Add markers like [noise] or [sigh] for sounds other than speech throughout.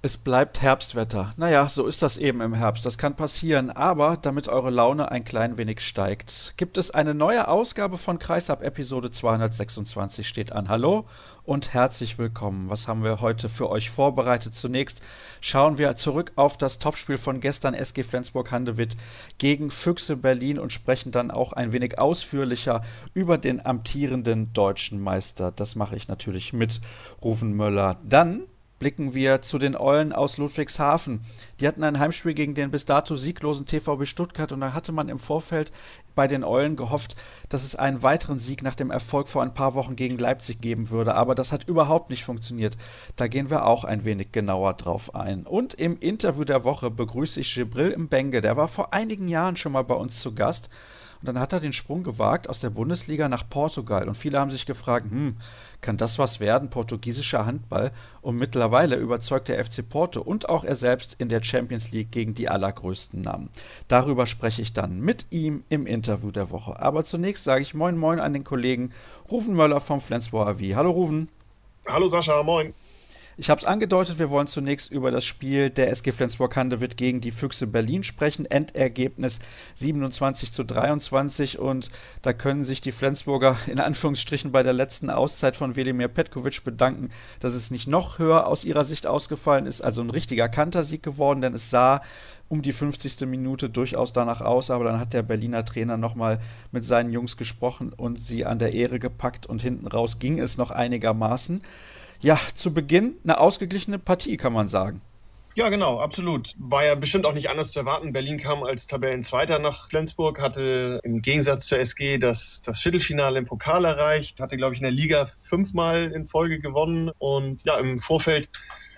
Es bleibt Herbstwetter. Naja, so ist das eben im Herbst. Das kann passieren. Aber damit eure Laune ein klein wenig steigt, gibt es eine neue Ausgabe von Kreisab Episode 226 steht an. Hallo und herzlich willkommen. Was haben wir heute für euch vorbereitet? Zunächst schauen wir zurück auf das Topspiel von gestern SG Flensburg-Handewitt gegen Füchse Berlin und sprechen dann auch ein wenig ausführlicher über den amtierenden deutschen Meister. Das mache ich natürlich mit Ruven Möller. Dann blicken wir zu den Eulen aus Ludwigshafen. Die hatten ein Heimspiel gegen den bis dato sieglosen TVB Stuttgart und da hatte man im Vorfeld bei den Eulen gehofft, dass es einen weiteren Sieg nach dem Erfolg vor ein paar Wochen gegen Leipzig geben würde. Aber das hat überhaupt nicht funktioniert. Da gehen wir auch ein wenig genauer drauf ein. Und im Interview der Woche begrüße ich Gibril Mbenge. Der war vor einigen Jahren schon mal bei uns zu Gast. Und dann hat er den Sprung gewagt aus der Bundesliga nach Portugal. Und viele haben sich gefragt, hm, kann das was werden, portugiesischer Handball? Und mittlerweile überzeugt der FC Porto und auch er selbst in der Champions League gegen die allergrößten Namen. Darüber spreche ich dann mit ihm im Interview der Woche. Aber zunächst sage ich Moin Moin an den Kollegen Rufen Möller vom Flensburger AV. Hallo Rufen. Hallo Sascha, moin. Ich habe es angedeutet, wir wollen zunächst über das Spiel der SG Flensburg-Handewitt gegen die Füchse Berlin sprechen. Endergebnis 27 zu 23 und da können sich die Flensburger [laughs] in Anführungsstrichen bei der letzten Auszeit von Velimir Petkovic bedanken, dass es nicht noch höher aus ihrer Sicht ausgefallen ist. Also ein richtiger Kantersieg geworden, denn es sah um die 50. Minute durchaus danach aus, aber dann hat der Berliner Trainer nochmal mit seinen Jungs gesprochen und sie an der Ehre gepackt und hinten raus ging es noch einigermaßen ja, zu Beginn eine ausgeglichene Partie, kann man sagen. Ja, genau, absolut. War ja bestimmt auch nicht anders zu erwarten. Berlin kam als Tabellenzweiter nach Flensburg, hatte im Gegensatz zur SG das, das Viertelfinale im Pokal erreicht, hatte, glaube ich, in der Liga fünfmal in Folge gewonnen. Und ja, im Vorfeld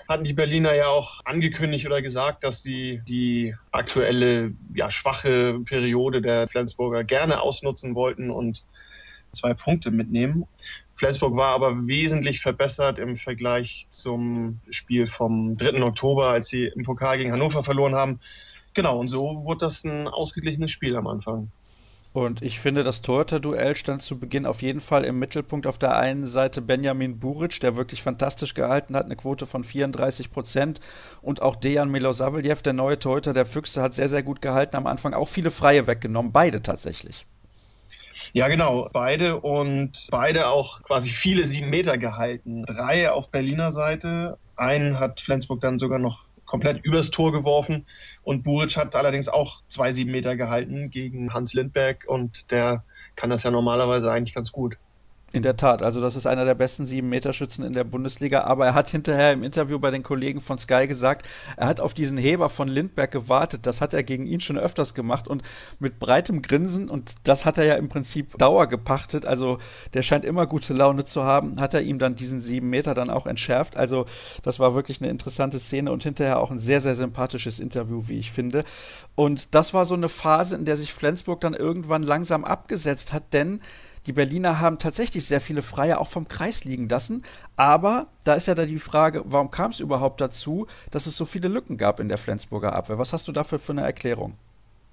hatten die Berliner ja auch angekündigt oder gesagt, dass sie die aktuelle ja, schwache Periode der Flensburger gerne ausnutzen wollten und zwei Punkte mitnehmen. Flensburg war aber wesentlich verbessert im Vergleich zum Spiel vom 3. Oktober, als sie im Pokal gegen Hannover verloren haben. Genau, und so wurde das ein ausgeglichenes Spiel am Anfang. Und ich finde, das Torhüter-Duell stand zu Beginn auf jeden Fall im Mittelpunkt. Auf der einen Seite Benjamin Buric, der wirklich fantastisch gehalten hat, eine Quote von 34 Prozent. Und auch Dejan Milosavljev, der neue Torhüter der Füchse, hat sehr, sehr gut gehalten. Am Anfang auch viele Freie weggenommen, beide tatsächlich. Ja, genau, beide und beide auch quasi viele sieben Meter gehalten. Drei auf Berliner Seite, einen hat Flensburg dann sogar noch komplett übers Tor geworfen und Buric hat allerdings auch zwei sieben Meter gehalten gegen Hans Lindberg und der kann das ja normalerweise eigentlich ganz gut. In der Tat, also das ist einer der besten sieben Meter Schützen in der Bundesliga. Aber er hat hinterher im Interview bei den Kollegen von Sky gesagt, er hat auf diesen Heber von Lindberg gewartet. Das hat er gegen ihn schon öfters gemacht und mit breitem Grinsen und das hat er ja im Prinzip Dauer gepachtet. Also der scheint immer gute Laune zu haben. Hat er ihm dann diesen sieben Meter dann auch entschärft. Also das war wirklich eine interessante Szene und hinterher auch ein sehr sehr sympathisches Interview, wie ich finde. Und das war so eine Phase, in der sich Flensburg dann irgendwann langsam abgesetzt hat, denn die Berliner haben tatsächlich sehr viele Freie auch vom Kreis liegen lassen. Aber da ist ja da die Frage, warum kam es überhaupt dazu, dass es so viele Lücken gab in der Flensburger Abwehr? Was hast du dafür für eine Erklärung?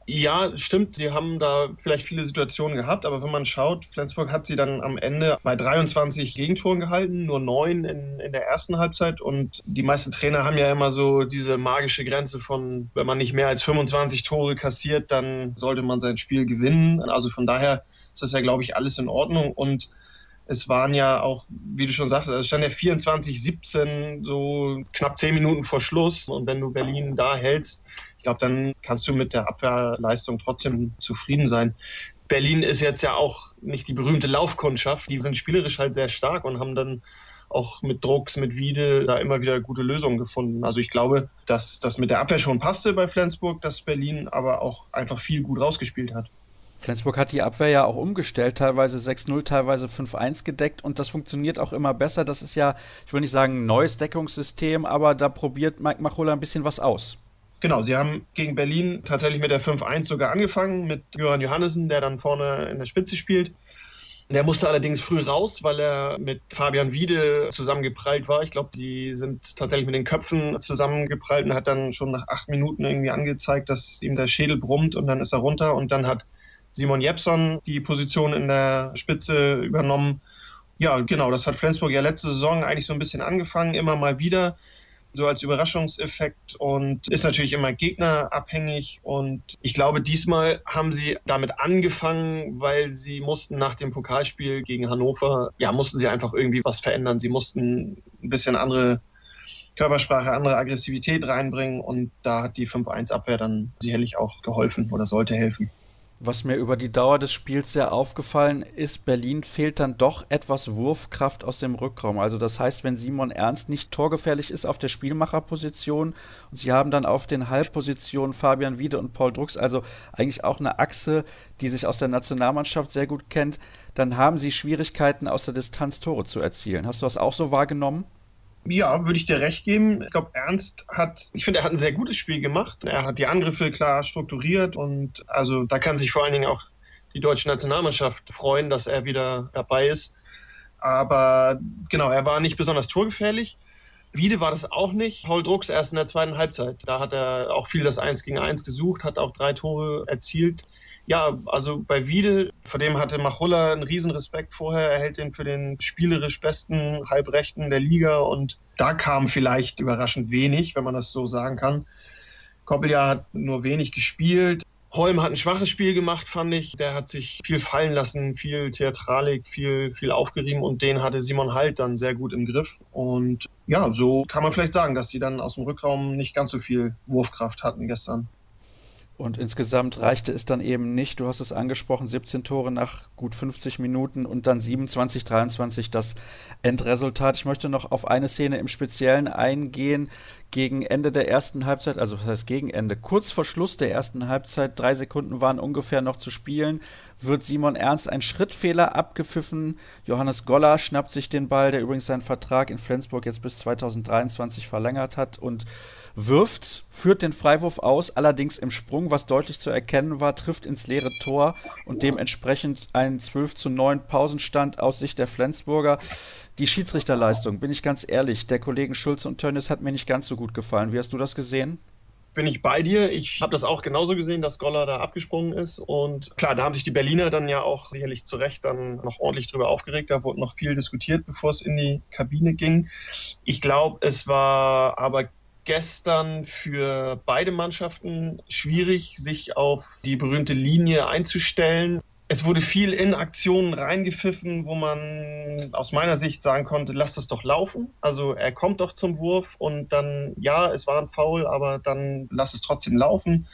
Ja, stimmt. Sie haben da vielleicht viele Situationen gehabt, aber wenn man schaut, Flensburg hat sie dann am Ende bei 23 Gegentoren gehalten, nur neun in, in der ersten Halbzeit. Und die meisten Trainer haben ja immer so diese magische Grenze von, wenn man nicht mehr als 25 Tore kassiert, dann sollte man sein Spiel gewinnen. Also von daher ist das ja, glaube ich, alles in Ordnung. Und es waren ja auch, wie du schon sagst, es stand ja 24, 17, so knapp zehn Minuten vor Schluss. Und wenn du Berlin da hältst, ich glaube, dann kannst du mit der Abwehrleistung trotzdem zufrieden sein. Berlin ist jetzt ja auch nicht die berühmte Laufkundschaft. Die sind spielerisch halt sehr stark und haben dann auch mit Drucks, mit Wiede da immer wieder gute Lösungen gefunden. Also ich glaube, dass das mit der Abwehr schon passte bei Flensburg, dass Berlin aber auch einfach viel gut rausgespielt hat. Flensburg hat die Abwehr ja auch umgestellt, teilweise 6-0, teilweise 5-1 gedeckt und das funktioniert auch immer besser. Das ist ja, ich will nicht sagen ein neues Deckungssystem, aber da probiert Mike Machola ein bisschen was aus. Genau, sie haben gegen Berlin tatsächlich mit der 5-1 sogar angefangen, mit Johann Johannessen, der dann vorne in der Spitze spielt. Der musste allerdings früh raus, weil er mit Fabian Wiede zusammengeprallt war. Ich glaube, die sind tatsächlich mit den Köpfen zusammengeprallt und hat dann schon nach acht Minuten irgendwie angezeigt, dass ihm der Schädel brummt und dann ist er runter und dann hat Simon Jepson die Position in der Spitze übernommen. Ja, genau, das hat Flensburg ja letzte Saison eigentlich so ein bisschen angefangen, immer mal wieder. so als Überraschungseffekt und ist natürlich immer gegnerabhängig. Und ich glaube, diesmal haben sie damit angefangen, weil sie mussten nach dem Pokalspiel gegen Hannover, ja, mussten sie einfach irgendwie was verändern. Sie mussten ein bisschen andere Körpersprache, andere Aggressivität reinbringen und da hat die 5-1-Abwehr dann sicherlich auch geholfen oder sollte helfen. Was mir über die Dauer des Spiels sehr aufgefallen ist, Berlin fehlt dann doch etwas Wurfkraft aus dem Rückraum. Also das heißt, wenn Simon Ernst nicht torgefährlich ist auf der Spielmacherposition und sie haben dann auf den Halbpositionen Fabian Wiede und Paul Drucks, also eigentlich auch eine Achse, die sich aus der Nationalmannschaft sehr gut kennt, dann haben sie Schwierigkeiten aus der Distanz Tore zu erzielen. Hast du das auch so wahrgenommen? Ja, würde ich dir recht geben. Ich glaube, Ernst hat, ich finde, er hat ein sehr gutes Spiel gemacht. Er hat die Angriffe klar strukturiert und also da kann sich vor allen Dingen auch die deutsche Nationalmannschaft freuen, dass er wieder dabei ist. Aber genau, er war nicht besonders torgefährlich. Wiede war das auch nicht. Paul Drucks erst in der zweiten Halbzeit. Da hat er auch viel das Eins gegen Eins gesucht, hat auch drei Tore erzielt. Ja, also bei Wiede, vor dem hatte Machulla einen Riesenrespekt vorher. Er hält den für den spielerisch besten Halbrechten der Liga und da kam vielleicht überraschend wenig, wenn man das so sagen kann. Koppeljahr hat nur wenig gespielt. Holm hat ein schwaches Spiel gemacht, fand ich. Der hat sich viel fallen lassen, viel Theatralik, viel, viel aufgerieben und den hatte Simon Halt dann sehr gut im Griff. Und ja, so kann man vielleicht sagen, dass sie dann aus dem Rückraum nicht ganz so viel Wurfkraft hatten gestern. Und insgesamt reichte es dann eben nicht, du hast es angesprochen, 17 Tore nach gut 50 Minuten und dann 27, 23 das Endresultat. Ich möchte noch auf eine Szene im Speziellen eingehen. Gegen Ende der ersten Halbzeit, also das heißt gegen Ende, kurz vor Schluss der ersten Halbzeit, drei Sekunden waren ungefähr noch zu spielen, wird Simon Ernst ein Schrittfehler abgepfiffen. Johannes Goller schnappt sich den Ball, der übrigens seinen Vertrag in Flensburg jetzt bis 2023 verlängert hat und wirft, führt den Freiwurf aus, allerdings im Sprung, was deutlich zu erkennen war, trifft ins leere Tor und dementsprechend ein 12 zu 9 Pausenstand aus Sicht der Flensburger. Die Schiedsrichterleistung, bin ich ganz ehrlich, der Kollegen Schulze und Tönnis hat mir nicht ganz so gut gefallen. Wie hast du das gesehen? bin ich bei dir. Ich habe das auch genauso gesehen, dass Goller da abgesprungen ist. Und klar, da haben sich die Berliner dann ja auch sicherlich zu Recht dann noch ordentlich drüber aufgeregt. Da wurde noch viel diskutiert, bevor es in die Kabine ging. Ich glaube, es war aber gestern für beide Mannschaften schwierig, sich auf die berühmte Linie einzustellen. Es wurde viel in Aktionen reingepfiffen, wo man aus meiner Sicht sagen konnte, lass das doch laufen. Also er kommt doch zum Wurf und dann, ja, es war ein Foul, aber dann lass es trotzdem laufen.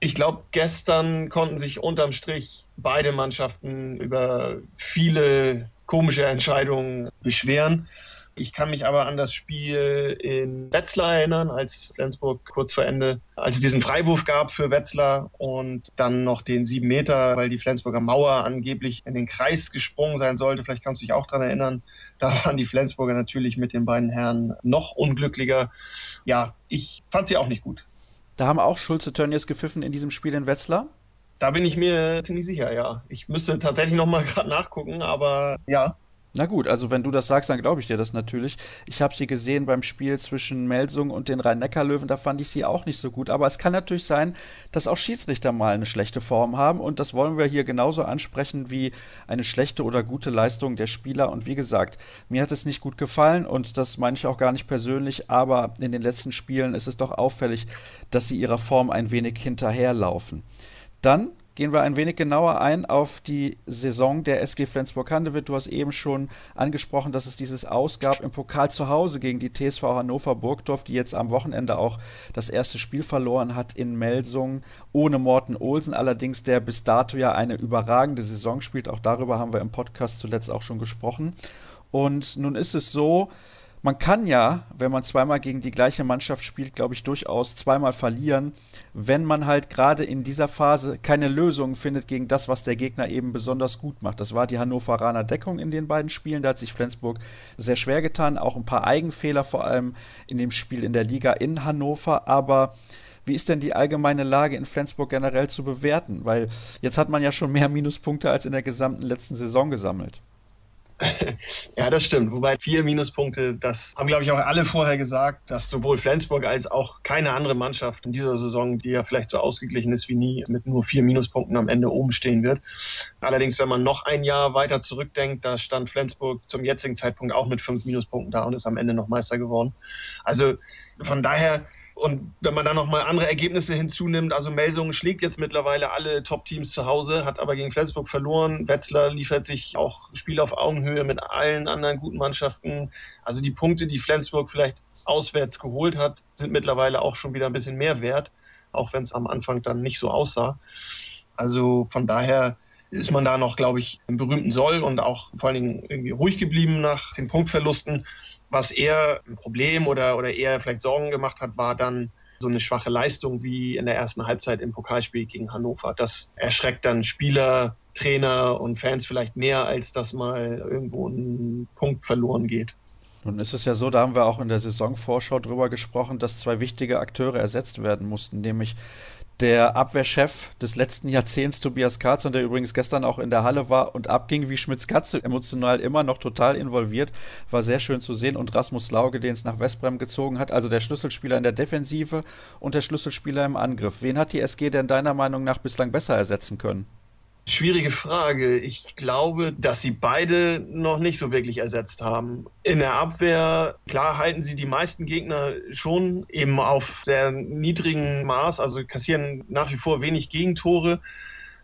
Ich glaube, gestern konnten sich unterm Strich beide Mannschaften über viele komische Entscheidungen beschweren. Ich kann mich aber an das Spiel in Wetzlar erinnern, als Flensburg kurz vor Ende, als es diesen Freiwurf gab für Wetzlar und dann noch den sieben Meter, weil die Flensburger Mauer angeblich in den Kreis gesprungen sein sollte. Vielleicht kannst du dich auch daran erinnern. Da waren die Flensburger natürlich mit den beiden Herren noch unglücklicher. Ja, ich fand sie auch nicht gut. Da haben auch Schulze Tönnies gepfiffen in diesem Spiel in Wetzlar? Da bin ich mir ziemlich sicher, ja. Ich müsste tatsächlich noch mal gerade nachgucken, aber ja, na gut, also wenn du das sagst, dann glaube ich dir das natürlich. Ich habe sie gesehen beim Spiel zwischen Melsung und den Rhein-Neckar-Löwen, da fand ich sie auch nicht so gut. Aber es kann natürlich sein, dass auch Schiedsrichter mal eine schlechte Form haben und das wollen wir hier genauso ansprechen wie eine schlechte oder gute Leistung der Spieler. Und wie gesagt, mir hat es nicht gut gefallen und das meine ich auch gar nicht persönlich, aber in den letzten Spielen ist es doch auffällig, dass sie ihrer Form ein wenig hinterherlaufen. Dann gehen wir ein wenig genauer ein auf die Saison der SG Flensburg-Handewitt. Du hast eben schon angesprochen, dass es dieses Ausgab im Pokal zu Hause gegen die TSV Hannover Burgdorf, die jetzt am Wochenende auch das erste Spiel verloren hat in Melsung, ohne Morten Olsen, allerdings der bis dato ja eine überragende Saison spielt. Auch darüber haben wir im Podcast zuletzt auch schon gesprochen. Und nun ist es so, man kann ja, wenn man zweimal gegen die gleiche Mannschaft spielt, glaube ich, durchaus zweimal verlieren, wenn man halt gerade in dieser Phase keine Lösung findet gegen das, was der Gegner eben besonders gut macht. Das war die Hannoveraner Deckung in den beiden Spielen. Da hat sich Flensburg sehr schwer getan. Auch ein paar Eigenfehler, vor allem in dem Spiel in der Liga in Hannover. Aber wie ist denn die allgemeine Lage in Flensburg generell zu bewerten? Weil jetzt hat man ja schon mehr Minuspunkte als in der gesamten letzten Saison gesammelt. [laughs] ja, das stimmt. Wobei vier Minuspunkte, das haben, glaube ich, auch alle vorher gesagt, dass sowohl Flensburg als auch keine andere Mannschaft in dieser Saison, die ja vielleicht so ausgeglichen ist wie nie, mit nur vier Minuspunkten am Ende oben stehen wird. Allerdings, wenn man noch ein Jahr weiter zurückdenkt, da stand Flensburg zum jetzigen Zeitpunkt auch mit fünf Minuspunkten da und ist am Ende noch Meister geworden. Also Von daher und wenn man dann nochmal andere Ergebnisse hinzunimmt, also Melsungen schlägt jetzt mittlerweile alle Top-Teams zu Hause, hat aber gegen Flensburg verloren. Wetzlar liefert sich auch Spiel auf Augenhöhe mit allen anderen guten Mannschaften. Also die Punkte, die Flensburg vielleicht auswärts geholt hat, sind mittlerweile auch schon wieder ein bisschen mehr wert, auch wenn es am Anfang dann nicht so aussah. Also von daher ist man da noch, glaube ich, im berühmten Soll und auch vor allen Dingen irgendwie ruhig geblieben nach den Punktverlusten. Was eher ein Problem oder, oder eher vielleicht Sorgen gemacht hat, war dann so eine schwache Leistung wie in der ersten Halbzeit im Pokalspiel gegen Hannover. Das erschreckt dann Spieler, Trainer und Fans vielleicht mehr, als dass mal irgendwo ein Punkt verloren geht. Nun ist es ja so, da haben wir auch in der Saisonvorschau drüber gesprochen, dass zwei wichtige Akteure ersetzt werden mussten, nämlich der Abwehrchef des letzten Jahrzehnts, Tobias Karlsson, der übrigens gestern auch in der Halle war und abging wie Schmitz Katze, emotional immer noch total involviert, war sehr schön zu sehen. Und Rasmus Lauge, den es nach Westbrem gezogen hat, also der Schlüsselspieler in der Defensive und der Schlüsselspieler im Angriff. Wen hat die SG denn deiner Meinung nach bislang besser ersetzen können? Schwierige Frage. Ich glaube, dass sie beide noch nicht so wirklich ersetzt haben. In der Abwehr, klar, halten sie die meisten Gegner schon eben auf sehr niedrigen Maß, also kassieren nach wie vor wenig Gegentore.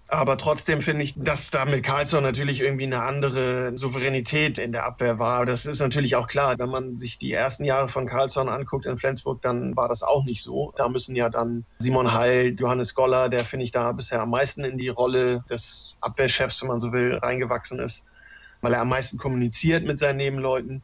Aber trotzdem finde ich, dass da mit Karlsson natürlich irgendwie eine andere Souveränität in der Abwehr war. Das ist natürlich auch klar. Wenn man sich die ersten Jahre von Karlsson anguckt in Flensburg, dann war das auch nicht so. Da müssen ja dann Simon Heil, Johannes Goller, der finde ich da bisher am meisten in die Rolle des Abwehrchefs, wenn man so will, reingewachsen ist, weil er am meisten kommuniziert mit seinen Nebenleuten.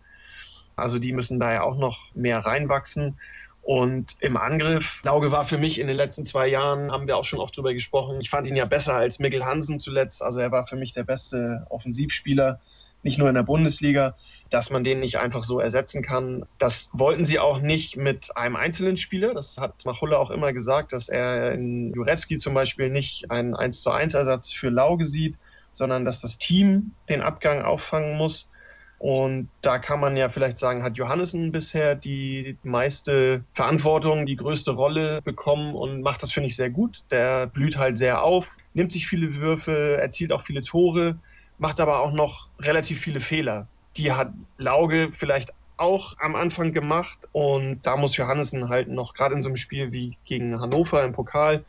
Also die müssen da ja auch noch mehr reinwachsen. Und im Angriff, Lauge war für mich in den letzten zwei Jahren, haben wir auch schon oft drüber gesprochen, ich fand ihn ja besser als Mikkel Hansen zuletzt. Also er war für mich der beste Offensivspieler, nicht nur in der Bundesliga, dass man den nicht einfach so ersetzen kann. Das wollten sie auch nicht mit einem einzelnen Spieler. Das hat Machulla auch immer gesagt, dass er in Jurecki zum Beispiel nicht einen 1 zu 1 Ersatz für Lauge sieht, sondern dass das Team den Abgang auffangen muss. Und da kann man ja vielleicht sagen, hat Johannessen bisher die meiste Verantwortung, die größte Rolle bekommen und macht das, finde ich, sehr gut. Der blüht halt sehr auf, nimmt sich viele Würfe, erzielt auch viele Tore, macht aber auch noch relativ viele Fehler. Die hat Lauge vielleicht auch am Anfang gemacht und da muss Johannessen halt noch, gerade in so einem Spiel wie gegen Hannover im Pokal,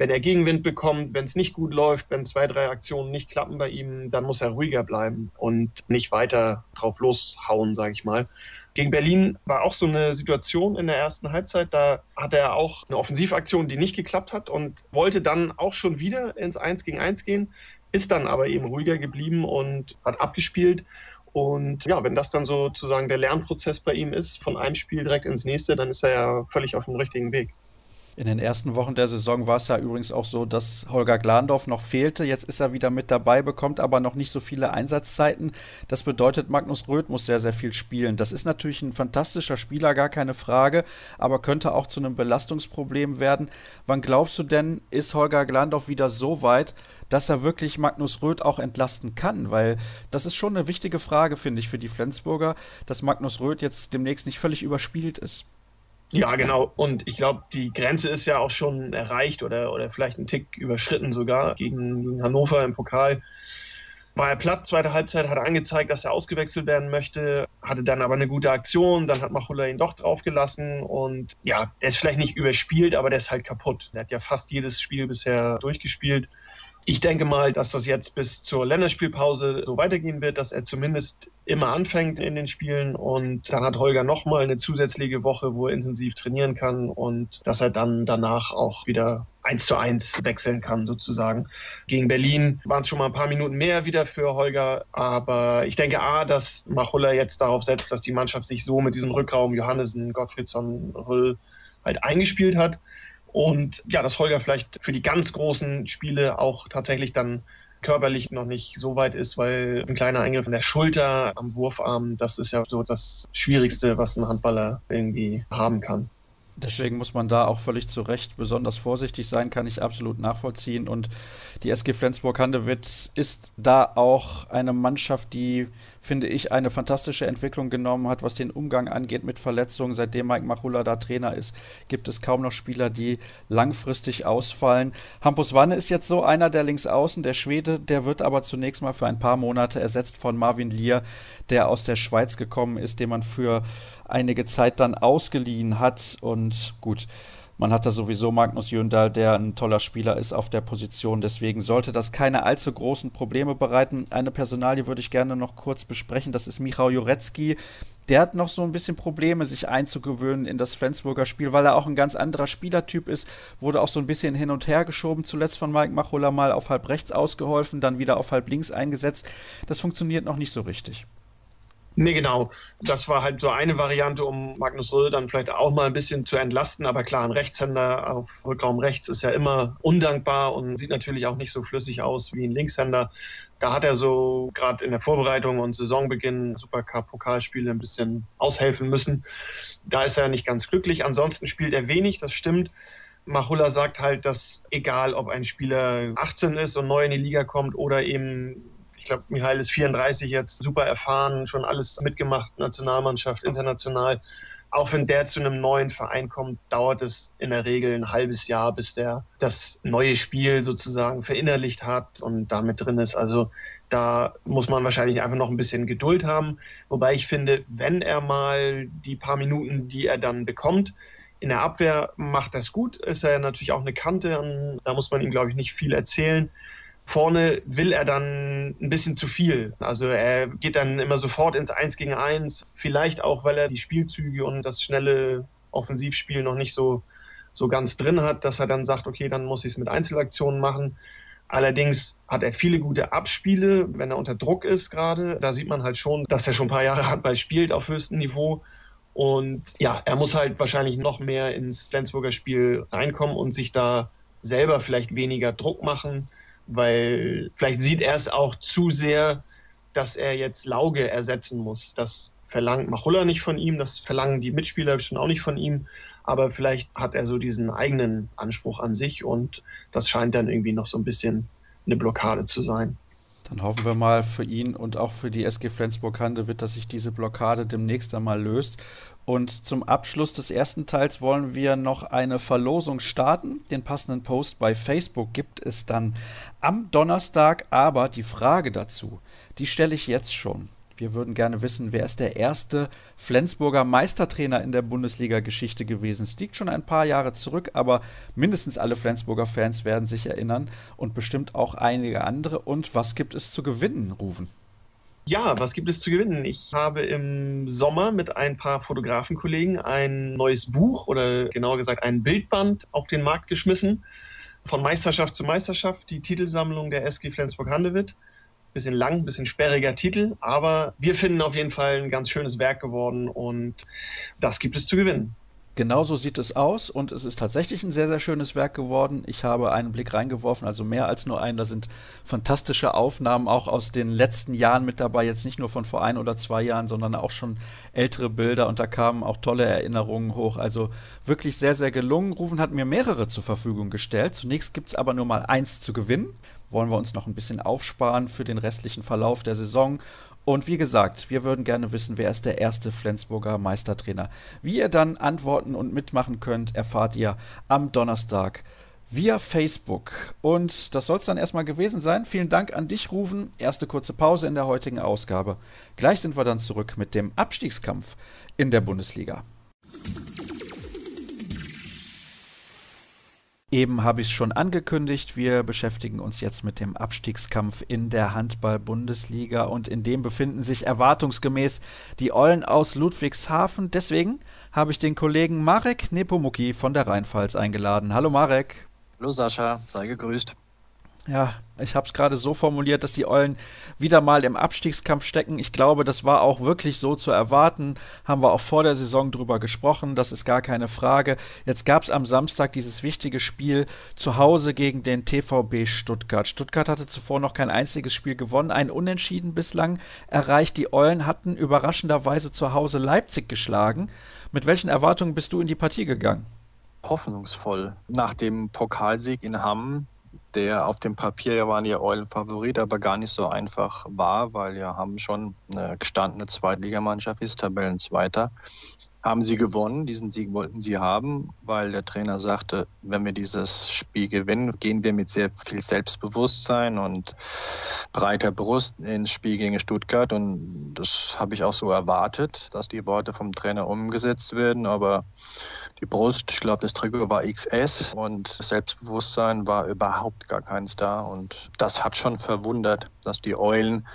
wenn er Gegenwind bekommt, wenn es nicht gut läuft, wenn zwei, drei Aktionen nicht klappen bei ihm, dann muss er ruhiger bleiben und nicht weiter drauf loshauen, sage ich mal. Gegen Berlin war auch so eine Situation in der ersten Halbzeit. Da hatte er auch eine Offensivaktion, die nicht geklappt hat und wollte dann auch schon wieder ins 1 gegen 1 gehen, ist dann aber eben ruhiger geblieben und hat abgespielt. Und ja, wenn das dann sozusagen der Lernprozess bei ihm ist, von einem Spiel direkt ins nächste, dann ist er ja völlig auf dem richtigen Weg. In den ersten Wochen der Saison war es ja übrigens auch so, dass Holger Glandorf noch fehlte. Jetzt ist er wieder mit dabei, bekommt aber noch nicht so viele Einsatzzeiten. Das bedeutet, Magnus Röth muss sehr, sehr viel spielen. Das ist natürlich ein fantastischer Spieler, gar keine Frage, aber könnte auch zu einem Belastungsproblem werden. Wann glaubst du denn, ist Holger Glandorf wieder so weit, dass er wirklich Magnus Röth auch entlasten kann? Weil das ist schon eine wichtige Frage, finde ich, für die Flensburger, dass Magnus Röth jetzt demnächst nicht völlig überspielt ist. Ja, genau. Und ich glaube, die Grenze ist ja auch schon erreicht oder, oder vielleicht ein Tick überschritten sogar gegen Hannover im Pokal. War er platt, zweite Halbzeit, hat er angezeigt, dass er ausgewechselt werden möchte, hatte dann aber eine gute Aktion, dann hat Machula ihn doch draufgelassen und ja, er ist vielleicht nicht überspielt, aber der ist halt kaputt. Er hat ja fast jedes Spiel bisher durchgespielt. Ich denke mal, dass das jetzt bis zur Länderspielpause so weitergehen wird, dass er zumindest immer anfängt in den Spielen und dann hat Holger nochmal eine zusätzliche Woche, wo er intensiv trainieren kann und dass er dann danach auch wieder eins zu eins wechseln kann sozusagen. Gegen Berlin waren es schon mal ein paar Minuten mehr wieder für Holger, aber ich denke A, dass Machulla jetzt darauf setzt, dass die Mannschaft sich so mit diesem Rückraum Johannessen, Gottfriedsson, Röll halt eingespielt hat und ja, dass Holger vielleicht für die ganz großen Spiele auch tatsächlich dann körperlich noch nicht so weit ist, weil ein kleiner Eingriff in der Schulter am Wurfarm, das ist ja so das Schwierigste, was ein Handballer irgendwie haben kann. Deswegen muss man da auch völlig zu Recht besonders vorsichtig sein, kann ich absolut nachvollziehen. Und die SG Flensburg-Handewitt ist da auch eine Mannschaft, die finde ich, eine fantastische Entwicklung genommen hat, was den Umgang angeht mit Verletzungen. Seitdem Mike Machula da Trainer ist, gibt es kaum noch Spieler, die langfristig ausfallen. Hampus Wanne ist jetzt so einer der Linksaußen, der Schwede, der wird aber zunächst mal für ein paar Monate ersetzt von Marvin Lier, der aus der Schweiz gekommen ist, den man für einige Zeit dann ausgeliehen hat. Und gut, man hat da sowieso Magnus Jöndal, der ein toller Spieler ist auf der Position. Deswegen sollte das keine allzu großen Probleme bereiten. Eine Personalie würde ich gerne noch kurz besprechen. Das ist Michał Jurecki. Der hat noch so ein bisschen Probleme, sich einzugewöhnen in das Flensburger Spiel, weil er auch ein ganz anderer Spielertyp ist. Wurde auch so ein bisschen hin und her geschoben. Zuletzt von Mike Machulla mal auf halb rechts ausgeholfen, dann wieder auf halb links eingesetzt. Das funktioniert noch nicht so richtig. Nee, genau. Das war halt so eine Variante, um Magnus Röhl dann vielleicht auch mal ein bisschen zu entlasten. Aber klar, ein Rechtshänder auf Rückraum rechts ist ja immer undankbar und sieht natürlich auch nicht so flüssig aus wie ein Linkshänder. Da hat er so gerade in der Vorbereitung und Saisonbeginn Supercup-Pokalspiele ein bisschen aushelfen müssen. Da ist er nicht ganz glücklich. Ansonsten spielt er wenig, das stimmt. Machulla sagt halt, dass egal, ob ein Spieler 18 ist und neu in die Liga kommt oder eben ich glaube, Michael ist 34 jetzt, super erfahren, schon alles mitgemacht, Nationalmannschaft, international. Auch wenn der zu einem neuen Verein kommt, dauert es in der Regel ein halbes Jahr, bis der das neue Spiel sozusagen verinnerlicht hat und damit drin ist. Also da muss man wahrscheinlich einfach noch ein bisschen Geduld haben. Wobei ich finde, wenn er mal die paar Minuten, die er dann bekommt, in der Abwehr macht das gut, ist er natürlich auch eine Kante. Da muss man ihm, glaube ich, nicht viel erzählen vorne will er dann ein bisschen zu viel. Also er geht dann immer sofort ins Eins gegen Eins. Vielleicht auch, weil er die Spielzüge und das schnelle Offensivspiel noch nicht so, so ganz drin hat, dass er dann sagt, okay, dann muss ich es mit Einzelaktionen machen. Allerdings hat er viele gute Abspiele, wenn er unter Druck ist gerade. Da sieht man halt schon, dass er schon ein paar Jahre Handball spielt auf höchstem Niveau. Und ja, er muss halt wahrscheinlich noch mehr ins Flensburger Spiel reinkommen und sich da selber vielleicht weniger Druck machen weil vielleicht sieht er es auch zu sehr, dass er jetzt Lauge ersetzen muss. Das verlangt Machulla nicht von ihm, das verlangen die Mitspieler schon auch nicht von ihm, aber vielleicht hat er so diesen eigenen Anspruch an sich und das scheint dann irgendwie noch so ein bisschen eine Blockade zu sein. Dann hoffen wir mal für ihn und auch für die SG Flensburg-Handewitt, dass sich diese Blockade demnächst einmal löst. Und zum Abschluss des ersten Teils wollen wir noch eine Verlosung starten. Den passenden Post bei Facebook gibt es dann am Donnerstag, aber die Frage dazu, die stelle ich jetzt schon. Wir würden gerne wissen, wer ist der erste Flensburger Meistertrainer in der Bundesliga-Geschichte gewesen. Es liegt schon ein paar Jahre zurück, aber mindestens alle Flensburger Fans werden sich erinnern und bestimmt auch einige andere. Und was gibt es zu gewinnen, Rufen? Ja, was gibt es zu gewinnen? Ich habe im Sommer mit ein paar Fotografenkollegen ein neues Buch oder genauer gesagt ein Bildband auf den Markt geschmissen. Von Meisterschaft zu Meisterschaft, die Titelsammlung der SG Flensburg-Handewitt bisschen lang, bisschen sperriger Titel, aber wir finden auf jeden Fall ein ganz schönes Werk geworden und das gibt es zu gewinnen. Genauso sieht es aus und es ist tatsächlich ein sehr, sehr schönes Werk geworden. Ich habe einen Blick reingeworfen, also mehr als nur einen. Da sind fantastische Aufnahmen auch aus den letzten Jahren mit dabei. Jetzt nicht nur von vor ein oder zwei Jahren, sondern auch schon ältere Bilder und da kamen auch tolle Erinnerungen hoch. Also wirklich sehr, sehr gelungen. Rufen hat mir mehrere zur Verfügung gestellt. Zunächst gibt es aber nur mal eins zu gewinnen wollen wir uns noch ein bisschen aufsparen für den restlichen Verlauf der Saison. Und wie gesagt, wir würden gerne wissen, wer ist der erste Flensburger Meistertrainer. Wie ihr dann antworten und mitmachen könnt, erfahrt ihr am Donnerstag via Facebook. Und das soll es dann erstmal gewesen sein. Vielen Dank an dich, Rufen. Erste kurze Pause in der heutigen Ausgabe. Gleich sind wir dann zurück mit dem Abstiegskampf in der Bundesliga. Eben habe ich es schon angekündigt, wir beschäftigen uns jetzt mit dem Abstiegskampf in der Handball-Bundesliga und in dem befinden sich erwartungsgemäß die Eulen aus Ludwigshafen. Deswegen habe ich den Kollegen Marek Nepomuki von der Rheinpfalz eingeladen. Hallo Marek. Hallo Sascha, sei gegrüßt ja, ich habe es gerade so formuliert, dass die Eulen wieder mal im Abstiegskampf stecken. Ich glaube, das war auch wirklich so zu erwarten. Haben wir auch vor der Saison drüber gesprochen. Das ist gar keine Frage. Jetzt gab es am Samstag dieses wichtige Spiel zu Hause gegen den TVB Stuttgart. Stuttgart hatte zuvor noch kein einziges Spiel gewonnen, ein Unentschieden bislang erreicht. Die Eulen hatten überraschenderweise zu Hause Leipzig geschlagen. Mit welchen Erwartungen bist du in die Partie gegangen? Hoffnungsvoll. Nach dem Pokalsieg in Hamm der auf dem Papier ja waren ja Eulen Favorit, aber gar nicht so einfach war, weil ja haben schon eine gestandene Zweitligamannschaft ist, Tabellenzweiter haben sie gewonnen. Diesen Sieg wollten sie haben, weil der Trainer sagte, wenn wir dieses Spiel gewinnen, gehen wir mit sehr viel Selbstbewusstsein und breiter Brust ins Spiel gegen Stuttgart. Und das habe ich auch so erwartet, dass die Worte vom Trainer umgesetzt werden. Aber die Brust, ich glaube, das Trikot war XS und Selbstbewusstsein war überhaupt gar keins da. Und das hat schon verwundert, dass die Eulen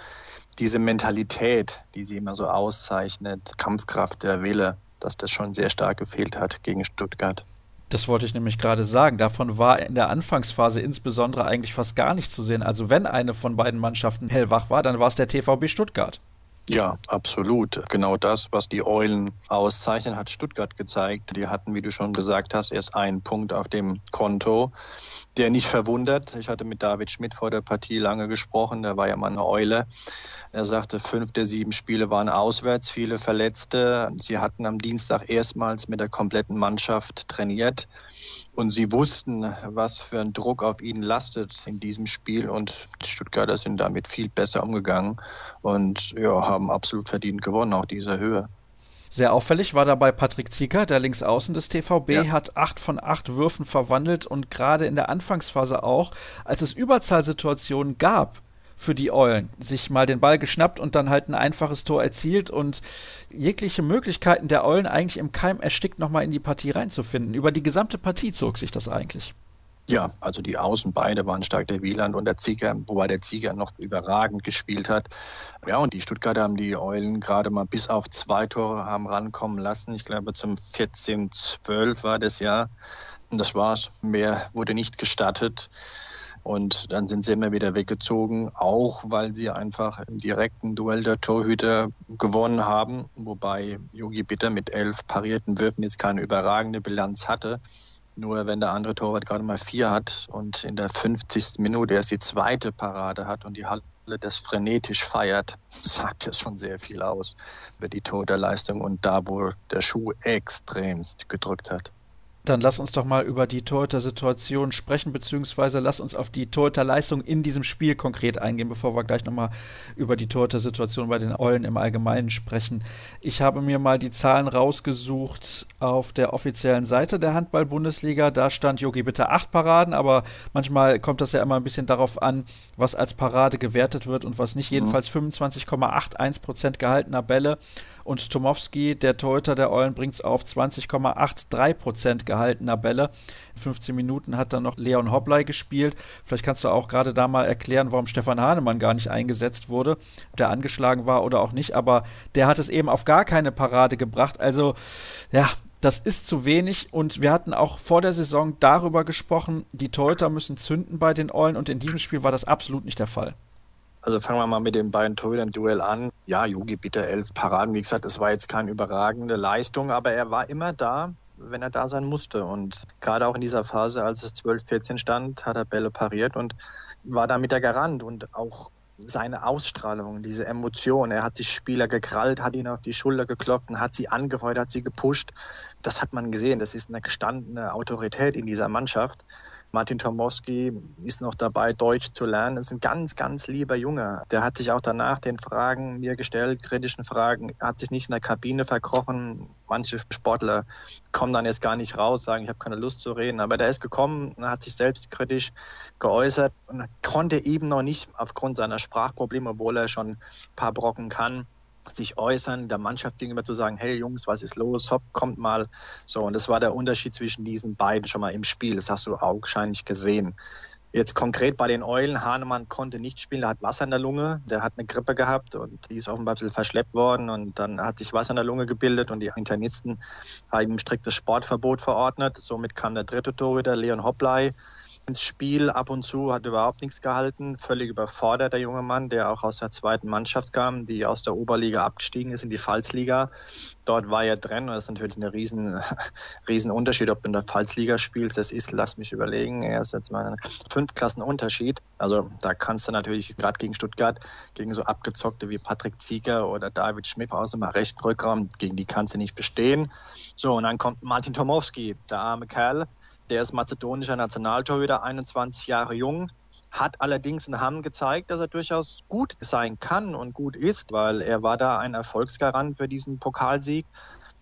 diese Mentalität, die sie immer so auszeichnet, Kampfkraft, der Wille, dass das schon sehr stark gefehlt hat gegen Stuttgart. Das wollte ich nämlich gerade sagen. Davon war in der Anfangsphase insbesondere eigentlich fast gar nichts zu sehen. Also wenn eine von beiden Mannschaften hellwach war, dann war es der TVB Stuttgart. Ja, absolut. Genau das, was die Eulen auszeichnen, hat Stuttgart gezeigt. Die hatten, wie du schon gesagt hast, erst einen Punkt auf dem Konto, der nicht verwundert. Ich hatte mit David Schmidt vor der Partie lange gesprochen. Der war ja mal eine Eule. Er sagte, fünf der sieben Spiele waren auswärts, viele Verletzte. Sie hatten am Dienstag erstmals mit der kompletten Mannschaft trainiert. Und sie wussten, was für ein Druck auf ihnen lastet in diesem Spiel. Und die Stuttgarter sind damit viel besser umgegangen und ja, haben absolut verdient gewonnen, auch dieser Höhe. Sehr auffällig war dabei Patrick Zieker, der Linksaußen des TVB, ja. hat acht von acht Würfen verwandelt und gerade in der Anfangsphase auch, als es Überzahlsituationen gab, für die Eulen. Sich mal den Ball geschnappt und dann halt ein einfaches Tor erzielt und jegliche Möglichkeiten der Eulen eigentlich im Keim erstickt, nochmal in die Partie reinzufinden. Über die gesamte Partie zog sich das eigentlich. Ja, also die Außen beide waren stark, der Wieland und der Zieger, wobei der Zieger noch überragend gespielt hat. Ja, und die Stuttgarter haben die Eulen gerade mal bis auf zwei Tore haben rankommen lassen. Ich glaube, zum 14-12 war das ja. Und das war's. Mehr wurde nicht gestattet. Und dann sind sie immer wieder weggezogen, auch weil sie einfach im direkten Duell der Torhüter gewonnen haben, wobei Yogi Bitter mit elf parierten Würfen jetzt keine überragende Bilanz hatte. Nur wenn der andere Torwart gerade mal vier hat und in der 50. Minute erst die zweite Parade hat und die Halle das frenetisch feiert, [laughs] sagt das schon sehr viel aus über die Torhüterleistung und da, wo der Schuh extremst gedrückt hat. Dann lass uns doch mal über die Torhüter-Situation sprechen, beziehungsweise lass uns auf die Torhüter-Leistung in diesem Spiel konkret eingehen, bevor wir gleich nochmal über die Torhüter-Situation bei den Eulen im Allgemeinen sprechen. Ich habe mir mal die Zahlen rausgesucht auf der offiziellen Seite der Handball-Bundesliga. Da stand Yogi bitte acht Paraden, aber manchmal kommt das ja immer ein bisschen darauf an, was als Parade gewertet wird und was nicht. Mhm. Jedenfalls 25,81 Prozent gehaltener Bälle und Tomowski, der Torhüter der Eulen, bringt es auf 20,83 Prozent gehaltener Bälle. 15 Minuten hat dann noch Leon Hobley gespielt. Vielleicht kannst du auch gerade da mal erklären, warum Stefan Hahnemann gar nicht eingesetzt wurde, ob der angeschlagen war oder auch nicht, aber der hat es eben auf gar keine Parade gebracht. Also, ja, das ist zu wenig und wir hatten auch vor der Saison darüber gesprochen, die Torhüter müssen zünden bei den Eulen und in diesem Spiel war das absolut nicht der Fall. Also fangen wir mal mit den beiden Torhütern Duell an. Ja, Yogi bitte elf Paraden. Wie gesagt, es war jetzt keine überragende Leistung, aber er war immer da, wenn er da sein musste. Und gerade auch in dieser Phase, als es 12, 14 stand, hat er Bälle pariert und war damit der Garant und auch seine Ausstrahlung, diese Emotion. Er hat die Spieler gekrallt, hat ihnen auf die Schulter geklopft und hat sie angefeuert, hat sie gepusht. Das hat man gesehen. Das ist eine gestandene Autorität in dieser Mannschaft. Martin Tomowski ist noch dabei, Deutsch zu lernen. Das ist ein ganz, ganz lieber Junge. Der hat sich auch danach den Fragen mir gestellt, kritischen Fragen, hat sich nicht in der Kabine verkrochen. Manche Sportler kommen dann jetzt gar nicht raus, sagen, ich habe keine Lust zu reden. Aber der ist gekommen und hat sich selbstkritisch geäußert und konnte eben noch nicht aufgrund seiner Sprachprobleme, obwohl er schon ein paar Brocken kann, sich äußern, der Mannschaft gegenüber zu sagen, hey Jungs, was ist los? Hopp, kommt mal. So, und das war der Unterschied zwischen diesen beiden schon mal im Spiel. Das hast du augenscheinlich gesehen. Jetzt konkret bei den Eulen, Hahnemann konnte nicht spielen, der hat Wasser in der Lunge, der hat eine Grippe gehabt und die ist offenbar ein bisschen verschleppt worden und dann hat sich Wasser in der Lunge gebildet und die Internisten haben ihm striktes Sportverbot verordnet. Somit kam der dritte Torhüter, Leon Hoppley, ins Spiel ab und zu, hat überhaupt nichts gehalten, völlig überfordert der junge Mann, der auch aus der zweiten Mannschaft kam, die aus der Oberliga abgestiegen ist in die Pfalzliga. Dort war er drin und das ist natürlich ein riesen, [laughs] riesen Unterschied, ob du in der Pfalzliga spielst. Das ist, lass mich überlegen, er ist jetzt mal ein fünf Klassen Unterschied. Also da kannst du natürlich gerade gegen Stuttgart, gegen so abgezockte wie Patrick Zieger oder David Schmidt aus dem rechten Rückraum, gegen die kannst du nicht bestehen. So, und dann kommt Martin Tomowski, der arme Kerl, Der ist mazedonischer Nationaltorhüter, 21 Jahre jung, hat allerdings in Hamm gezeigt, dass er durchaus gut sein kann und gut ist, weil er war da ein Erfolgsgarant für diesen Pokalsieg.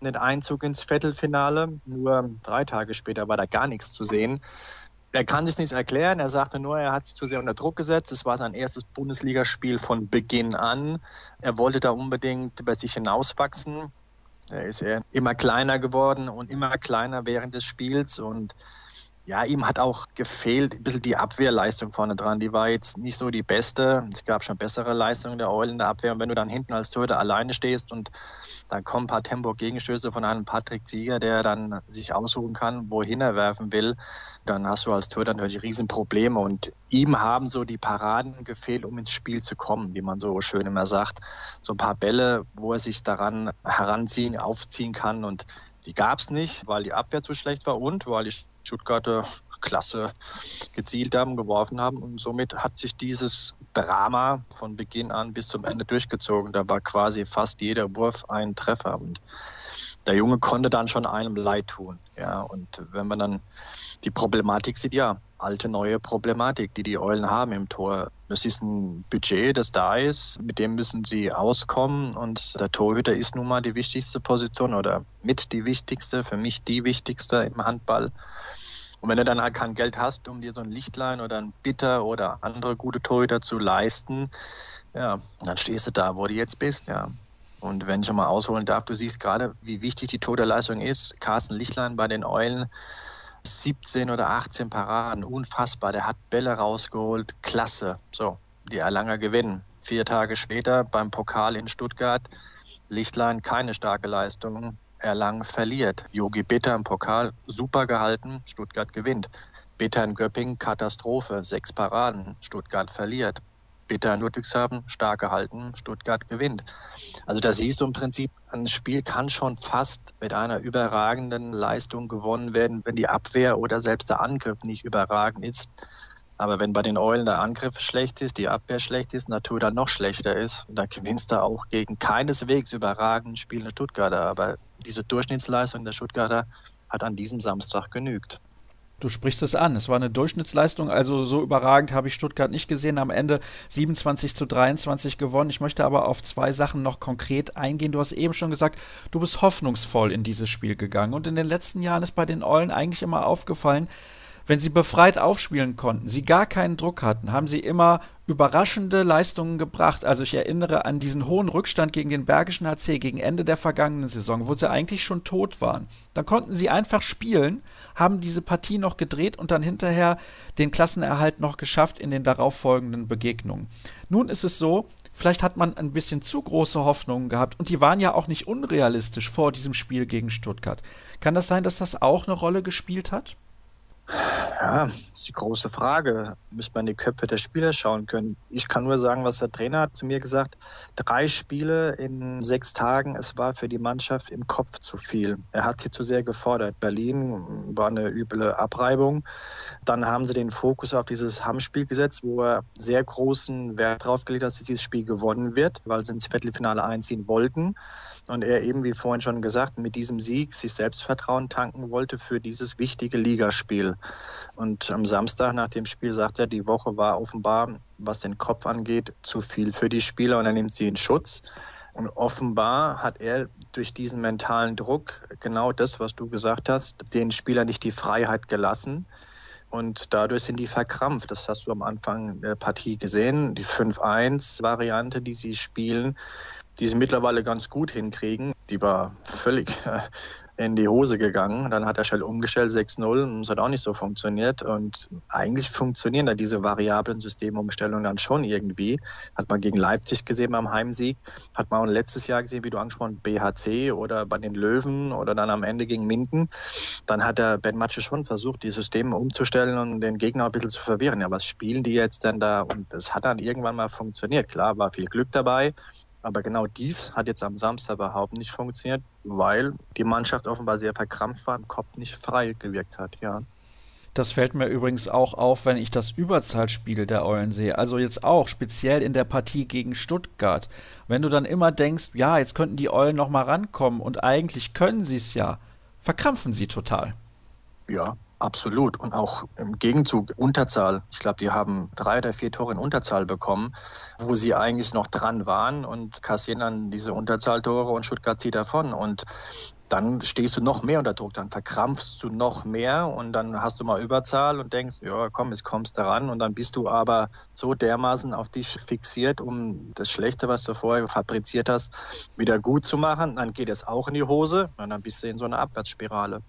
Den Einzug ins Viertelfinale. Nur drei Tage später war da gar nichts zu sehen. Er kann sich nichts erklären. Er sagte nur, er hat sich zu sehr unter Druck gesetzt. Es war sein erstes Bundesligaspiel von Beginn an. Er wollte da unbedingt über sich hinauswachsen. Er ist er immer kleiner geworden und immer kleiner während des Spiels und ja, ihm hat auch gefehlt ein bisschen die Abwehrleistung vorne dran. Die war jetzt nicht so die beste. Es gab schon bessere Leistungen der Eulen in der Abwehr. Und wenn du dann hinten als Torhüter alleine stehst und dann kommen ein paar Tempo-Gegenstöße von einem Patrick Zieger, der dann sich aussuchen kann, wohin er werfen will, dann hast du als Torhüter natürlich Riesenprobleme. Und ihm haben so die Paraden gefehlt, um ins Spiel zu kommen, wie man so schön immer sagt. So ein paar Bälle, wo er sich daran heranziehen, aufziehen kann. Und die gab es nicht, weil die Abwehr zu schlecht war und weil die Stuttgarter klasse gezielt haben, geworfen haben. Und somit hat sich dieses Drama von Beginn an bis zum Ende durchgezogen. Da war quasi fast jeder Wurf ein Treffer. Und der Junge konnte dann schon einem leid tun. Ja, und wenn man dann die Problematik sieht, ja, alte, neue Problematik, die die Eulen haben im Tor. Es ist ein Budget, das da ist, mit dem müssen sie auskommen und der Torhüter ist nun mal die wichtigste Position oder mit die wichtigste, für mich die wichtigste im Handball. Und wenn du dann halt kein Geld hast, um dir so ein Lichtlein oder ein Bitter oder andere gute Torhüter zu leisten, ja, dann stehst du da, wo du jetzt bist, ja. Und wenn ich mal ausholen darf, du siehst gerade, wie wichtig die Torhüterleistung ist. Carsten Lichtlein bei den Eulen 17 oder 18 Paraden, unfassbar. Der hat Bälle rausgeholt, klasse. So, die Erlanger gewinnen. Vier Tage später beim Pokal in Stuttgart, Lichtlein keine starke Leistung, Erlangen verliert. Yogi Bitter im Pokal super gehalten, Stuttgart gewinnt. Bitter in Göppingen Katastrophe, sechs Paraden, Stuttgart verliert. Bitter Ludwigshafen, stark gehalten, Stuttgart gewinnt. Also da siehst du im Prinzip, ein Spiel kann schon fast mit einer überragenden Leistung gewonnen werden, wenn die Abwehr oder selbst der Angriff nicht überragend ist. Aber wenn bei den Eulen der Angriff schlecht ist, die Abwehr schlecht ist, Natur dann noch schlechter ist, dann gewinnst du auch gegen keineswegs überragend spielende Stuttgarter. Aber diese Durchschnittsleistung der Stuttgarter hat an diesem Samstag genügt. Du sprichst es an. Es war eine Durchschnittsleistung, also so überragend habe ich Stuttgart nicht gesehen. Am Ende 27 zu 23 gewonnen. Ich möchte aber auf zwei Sachen noch konkret eingehen. Du hast eben schon gesagt, du bist hoffnungsvoll in dieses Spiel gegangen. Und in den letzten Jahren ist bei den Eulen eigentlich immer aufgefallen, wenn sie befreit aufspielen konnten, sie gar keinen Druck hatten, haben sie immer überraschende Leistungen gebracht. Also ich erinnere an diesen hohen Rückstand gegen den Bergischen HC gegen Ende der vergangenen Saison, wo sie eigentlich schon tot waren. Dann konnten sie einfach spielen, haben diese Partie noch gedreht und dann hinterher den Klassenerhalt noch geschafft in den darauffolgenden Begegnungen. Nun ist es so, vielleicht hat man ein bisschen zu große Hoffnungen gehabt und die waren ja auch nicht unrealistisch vor diesem Spiel gegen Stuttgart. Kann das sein, dass das auch eine Rolle gespielt hat? Ja, ist die große Frage. Müsste man in die Köpfe der Spieler schauen können. Ich kann nur sagen, was der Trainer hat zu mir gesagt. Drei Spiele in sechs Tagen, es war für die Mannschaft im Kopf zu viel. Er hat sie zu sehr gefordert. Berlin war eine üble Abreibung. Dann haben sie den Fokus auf dieses Hamm-Spiel gesetzt, wo er sehr großen Wert drauf gelegt hat, dass dieses Spiel gewonnen wird, weil sie ins Viertelfinale einziehen wollten und er eben, wie vorhin schon gesagt, mit diesem Sieg sich Selbstvertrauen tanken wollte für dieses wichtige Ligaspiel. Und am Samstag nach dem Spiel sagt er, die Woche war offenbar, was den Kopf angeht, zu viel für die Spieler und er nimmt sie in Schutz. Und offenbar hat er durch diesen mentalen Druck genau das, was du gesagt hast, den Spielern nicht die Freiheit gelassen. Und dadurch sind die verkrampft. Das hast du am Anfang der Partie gesehen. Die 5-1-Variante, die sie spielen, die sie mittlerweile ganz gut hinkriegen. Die war völlig in die Hose gegangen. Dann hat er schnell umgestellt, 6-0, das hat auch nicht so funktioniert. Und eigentlich funktionieren da diese variablen Systemumstellungen dann schon irgendwie. Hat man gegen Leipzig gesehen beim Heimsieg, hat man auch letztes Jahr gesehen, wie du angesprochen BHC oder bei den Löwen oder dann am Ende gegen Minden. Dann hat der Ben Matsche schon versucht, die Systeme umzustellen und den Gegner ein bisschen zu verwirren. Ja, was spielen die jetzt denn da? Und es hat dann irgendwann mal funktioniert. Klar, war viel Glück dabei. Aber genau dies hat jetzt am Samstag überhaupt nicht funktioniert, weil die Mannschaft offenbar sehr verkrampft war, im Kopf nicht frei gewirkt hat, ja. Das fällt mir übrigens auch auf, wenn ich das Überzahlspiel der Eulen sehe. Also jetzt auch speziell in der Partie gegen Stuttgart. Wenn du dann immer denkst, ja, jetzt könnten die Eulen noch mal rankommen und eigentlich können sie es ja, verkrampfen sie total. Ja, Absolut. Und auch im Gegenzug Unterzahl. Ich glaube, die haben drei oder vier Tore in Unterzahl bekommen, wo sie eigentlich noch dran waren und kassieren dann diese Unterzahltore und Stuttgart zieht davon. Und dann stehst du noch mehr unter Druck, dann verkrampfst du noch mehr und dann hast du mal Überzahl und denkst, ja komm, jetzt kommst du ran und dann bist du aber so dermaßen auf dich fixiert, um das Schlechte, was du vorher fabriziert hast, wieder gut zu machen. Dann geht es auch in die Hose und dann bist du in so einer Abwärtsspirale.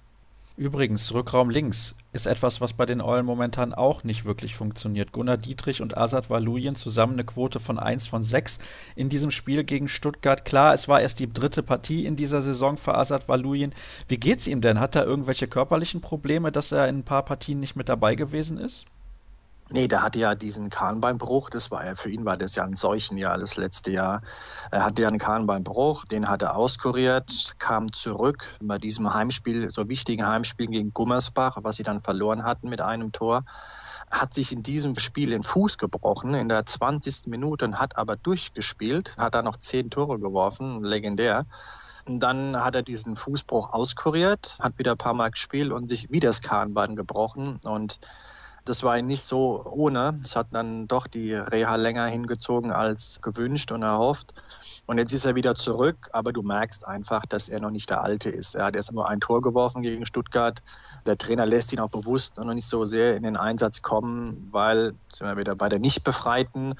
Übrigens, Rückraum links ist etwas, was bei den Eulen momentan auch nicht wirklich funktioniert. Gunnar Dietrich und Asad Valujen zusammen eine Quote von 1 von 6 in diesem Spiel gegen Stuttgart. Klar, es war erst die dritte Partie in dieser Saison für Asad Valujen. Wie geht's ihm denn? Hat er irgendwelche körperlichen Probleme, dass er in ein paar Partien nicht mit dabei gewesen ist? Nee, der hatte ja diesen Kahnbeinbruch. Das war ja, für ihn war das ja ein Seuchenjahr, das letzte Jahr. Er hatte ja einen Kahnbeinbruch, den hat er auskuriert, kam zurück bei diesem Heimspiel, so wichtigen Heimspiel gegen Gummersbach, was sie dann verloren hatten mit einem Tor hat sich in diesem Spiel den Fuß gebrochen in der 20. Minute und hat aber durchgespielt, hat da noch zehn Tore geworfen, legendär. Und dann hat er diesen Fußbruch auskuriert, hat wieder ein paar Mal gespielt und sich wieder das Kahnbein gebrochen und das war nicht so ohne. Es hat dann doch die Reha länger hingezogen als gewünscht und erhofft. Und jetzt ist er wieder zurück, aber du merkst einfach, dass er noch nicht der Alte ist. Er hat erst nur ein Tor geworfen gegen Stuttgart. Der Trainer lässt ihn auch bewusst noch nicht so sehr in den Einsatz kommen, weil, sind wir wieder bei der nicht befreiten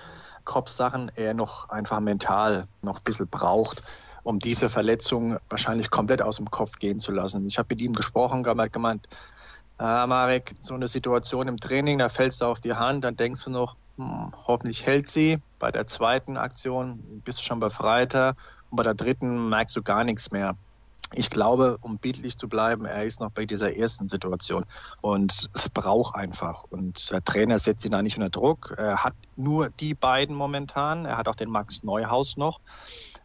Kopfsachen, er noch einfach mental noch ein bisschen braucht um diese Verletzung wahrscheinlich komplett aus dem Kopf gehen zu lassen. Ich habe mit ihm gesprochen, er hat gemeint, äh, Marek, so eine Situation im Training, da fällst du auf die Hand, dann denkst du noch, hm, hoffentlich hält sie. Bei der zweiten Aktion bist du schon befreiter und bei der dritten merkst du gar nichts mehr. Ich glaube, um bildlich zu bleiben, er ist noch bei dieser ersten Situation und es braucht einfach. Und der Trainer setzt ihn da nicht unter Druck. Er hat nur die beiden momentan. Er hat auch den Max Neuhaus noch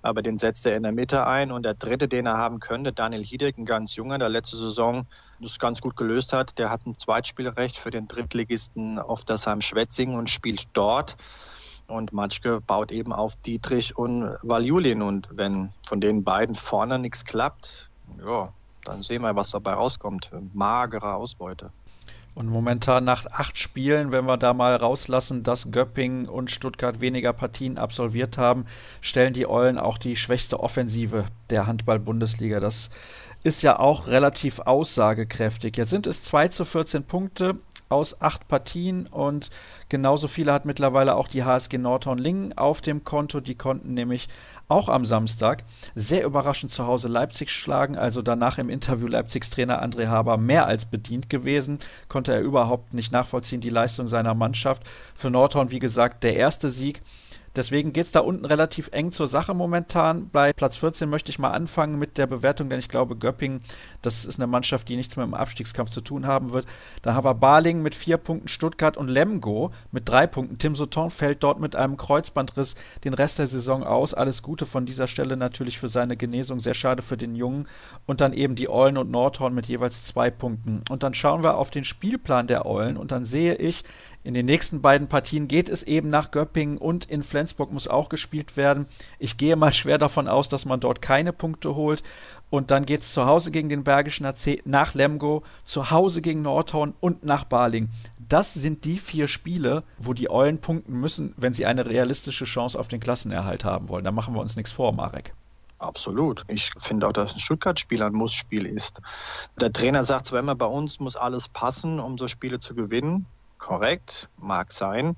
aber den setzt er in der Mitte ein. Und der dritte, den er haben könnte, Daniel Hiedek, ein ganz junger, der letzte Saison das ganz gut gelöst hat, der hat ein Zweitspielrecht für den Drittligisten auf Dasheim-Schwetzing und spielt dort. Und Matschke baut eben auf Dietrich und Valjulin. Und wenn von den beiden vorne nichts klappt, ja, dann sehen wir, was dabei rauskommt. Magere Ausbeute. Und momentan nach acht Spielen, wenn wir da mal rauslassen, dass Göpping und Stuttgart weniger Partien absolviert haben, stellen die Eulen auch die schwächste Offensive der Handball-Bundesliga. Das ist ja auch relativ aussagekräftig. Jetzt sind es 2 zu 14 Punkte aus acht Partien und genauso viele hat mittlerweile auch die HSG Nordhorn-Lingen auf dem Konto. Die konnten nämlich auch am Samstag sehr überraschend zu Hause Leipzig schlagen. Also danach im Interview Leipzigs Trainer André Haber mehr als bedient gewesen. Konnte er überhaupt nicht nachvollziehen, die Leistung seiner Mannschaft. Für Nordhorn, wie gesagt, der erste Sieg Deswegen geht es da unten relativ eng zur Sache momentan. Bei Platz 14 möchte ich mal anfangen mit der Bewertung, denn ich glaube, Göpping, das ist eine Mannschaft, die nichts mehr im Abstiegskampf zu tun haben wird. Da haben wir Baling mit vier Punkten, Stuttgart und Lemgo mit drei Punkten. Tim Sauton fällt dort mit einem Kreuzbandriss den Rest der Saison aus. Alles Gute von dieser Stelle natürlich für seine Genesung. Sehr schade für den Jungen. Und dann eben die Eulen und Nordhorn mit jeweils zwei Punkten. Und dann schauen wir auf den Spielplan der Eulen und dann sehe ich, in den nächsten beiden Partien geht es eben nach Göppingen und in Flensburg muss auch gespielt werden. Ich gehe mal schwer davon aus, dass man dort keine Punkte holt. Und dann geht es zu Hause gegen den Bergischen AC, nach Lemgo, zu Hause gegen Nordhorn und nach Baling. Das sind die vier Spiele, wo die Eulen punkten müssen, wenn sie eine realistische Chance auf den Klassenerhalt haben wollen. Da machen wir uns nichts vor, Marek. Absolut. Ich finde auch, dass ein Stuttgart-Spiel ein Muss-Spiel ist. Der Trainer sagt zwar immer, bei uns muss alles passen, um so Spiele zu gewinnen korrekt, mag sein.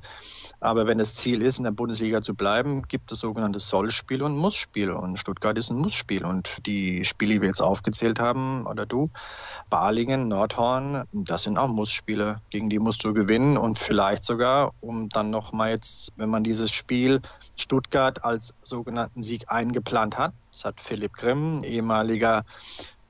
Aber wenn das Ziel ist, in der Bundesliga zu bleiben, gibt es sogenannte Sollspiel und Mussspiel. Und Stuttgart ist ein Mussspiel. Und die Spiele, die wir jetzt aufgezählt haben, oder du, Balingen, Nordhorn, das sind auch Mussspiele. Gegen die musst du gewinnen und vielleicht sogar, um dann nochmal jetzt, wenn man dieses Spiel Stuttgart als sogenannten Sieg eingeplant hat, das hat Philipp Grimm, ehemaliger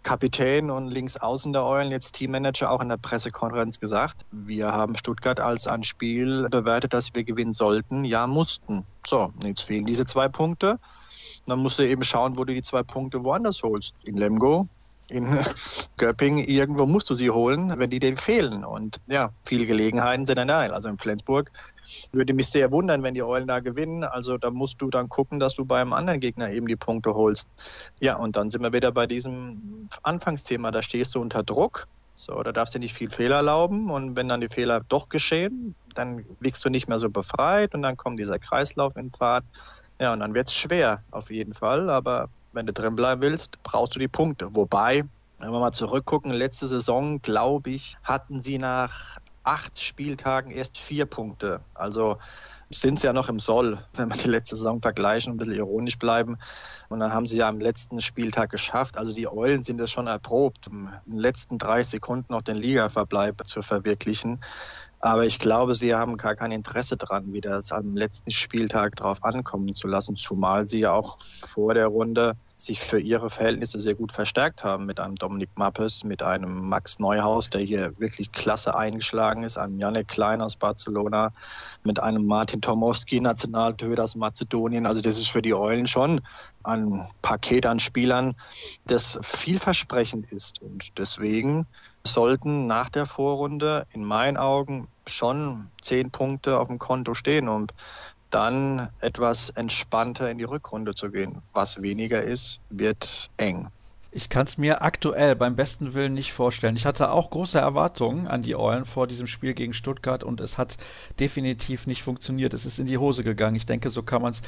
Kapitän und Linksaußen der Eulen, jetzt Teammanager, auch in der Pressekonferenz gesagt, wir haben Stuttgart als ein Spiel bewertet, das wir gewinnen sollten, ja mussten. So, jetzt fehlen diese zwei Punkte. Dann musst du eben schauen, wo du die zwei Punkte woanders holst. In Lemgo, in [laughs] Göpping, irgendwo musst du sie holen, wenn die dir fehlen. Und ja, viele Gelegenheiten sind da. Also in Flensburg würde mich sehr wundern, wenn die Eulen da gewinnen. Also da musst du dann gucken, dass du beim anderen Gegner eben die Punkte holst. Ja, und dann sind wir wieder bei diesem Anfangsthema. Da stehst du unter Druck. So, da darfst du nicht viel Fehler erlauben und wenn dann die Fehler doch geschehen, dann liegst du nicht mehr so befreit und dann kommt dieser Kreislauf in Fahrt. Ja, und dann wird es schwer auf jeden Fall, aber wenn du drin bleiben willst, brauchst du die Punkte. Wobei, wenn wir mal zurückgucken, letzte Saison, glaube ich, hatten sie nach acht Spieltagen erst vier Punkte. Also sind sie ja noch im Soll, wenn wir die letzte Saison vergleichen, ein bisschen ironisch bleiben. Und dann haben sie ja am letzten Spieltag geschafft. Also die Eulen sind es schon erprobt, in den letzten drei Sekunden noch den Ligaverbleib zu verwirklichen. Aber ich glaube, sie haben gar kein Interesse dran, wieder es am letzten Spieltag drauf ankommen zu lassen, zumal sie ja auch vor der Runde sich für ihre Verhältnisse sehr gut verstärkt haben mit einem Dominik Mappes, mit einem Max Neuhaus, der hier wirklich klasse eingeschlagen ist, einem Janek Klein aus Barcelona, mit einem Martin Tomowski, Nationaltöter aus Mazedonien. Also das ist für die Eulen schon ein Paket an Spielern, das vielversprechend ist. Und deswegen sollten nach der Vorrunde in meinen Augen schon zehn Punkte auf dem Konto stehen, um dann etwas entspannter in die Rückrunde zu gehen. Was weniger ist, wird eng. Ich kann es mir aktuell beim besten Willen nicht vorstellen. Ich hatte auch große Erwartungen an die Eulen vor diesem Spiel gegen Stuttgart und es hat definitiv nicht funktioniert. Es ist in die Hose gegangen. Ich denke, so kann man es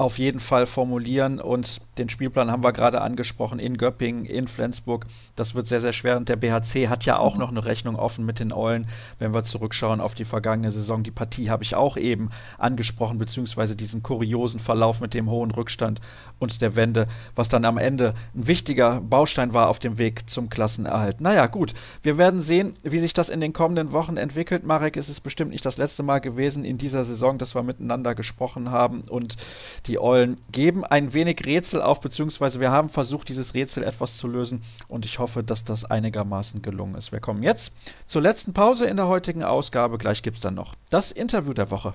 auf jeden Fall formulieren und den Spielplan haben wir gerade angesprochen in Göppingen, in Flensburg. Das wird sehr, sehr schwer und der BHC hat ja auch noch eine Rechnung offen mit den Eulen, wenn wir zurückschauen auf die vergangene Saison. Die Partie habe ich auch eben angesprochen, beziehungsweise diesen kuriosen Verlauf mit dem hohen Rückstand und der Wende, was dann am Ende ein wichtiger Baustein war auf dem Weg zum Klassenerhalt. Naja, gut, wir werden sehen, wie sich das in den kommenden Wochen entwickelt. Marek, es ist bestimmt nicht das letzte Mal gewesen in dieser Saison, dass wir miteinander gesprochen haben und die Eulen geben ein wenig Rätsel auf, beziehungsweise wir haben versucht, dieses Rätsel etwas zu lösen und ich hoffe, dass das einigermaßen gelungen ist. Wir kommen jetzt zur letzten Pause in der heutigen Ausgabe. Gleich gibt es dann noch das Interview der Woche.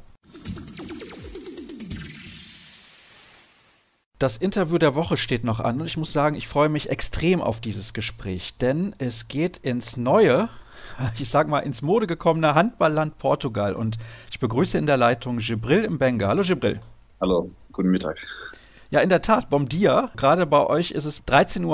Das Interview der Woche steht noch an und ich muss sagen, ich freue mich extrem auf dieses Gespräch, denn es geht ins neue, [laughs] ich sag mal ins Mode gekommene Handballland Portugal und ich begrüße in der Leitung Gibril im Benga. Hallo Gibril. Hallo, guten Mittag. Ja, in der Tat, Bomdia. Gerade bei euch ist es 13.18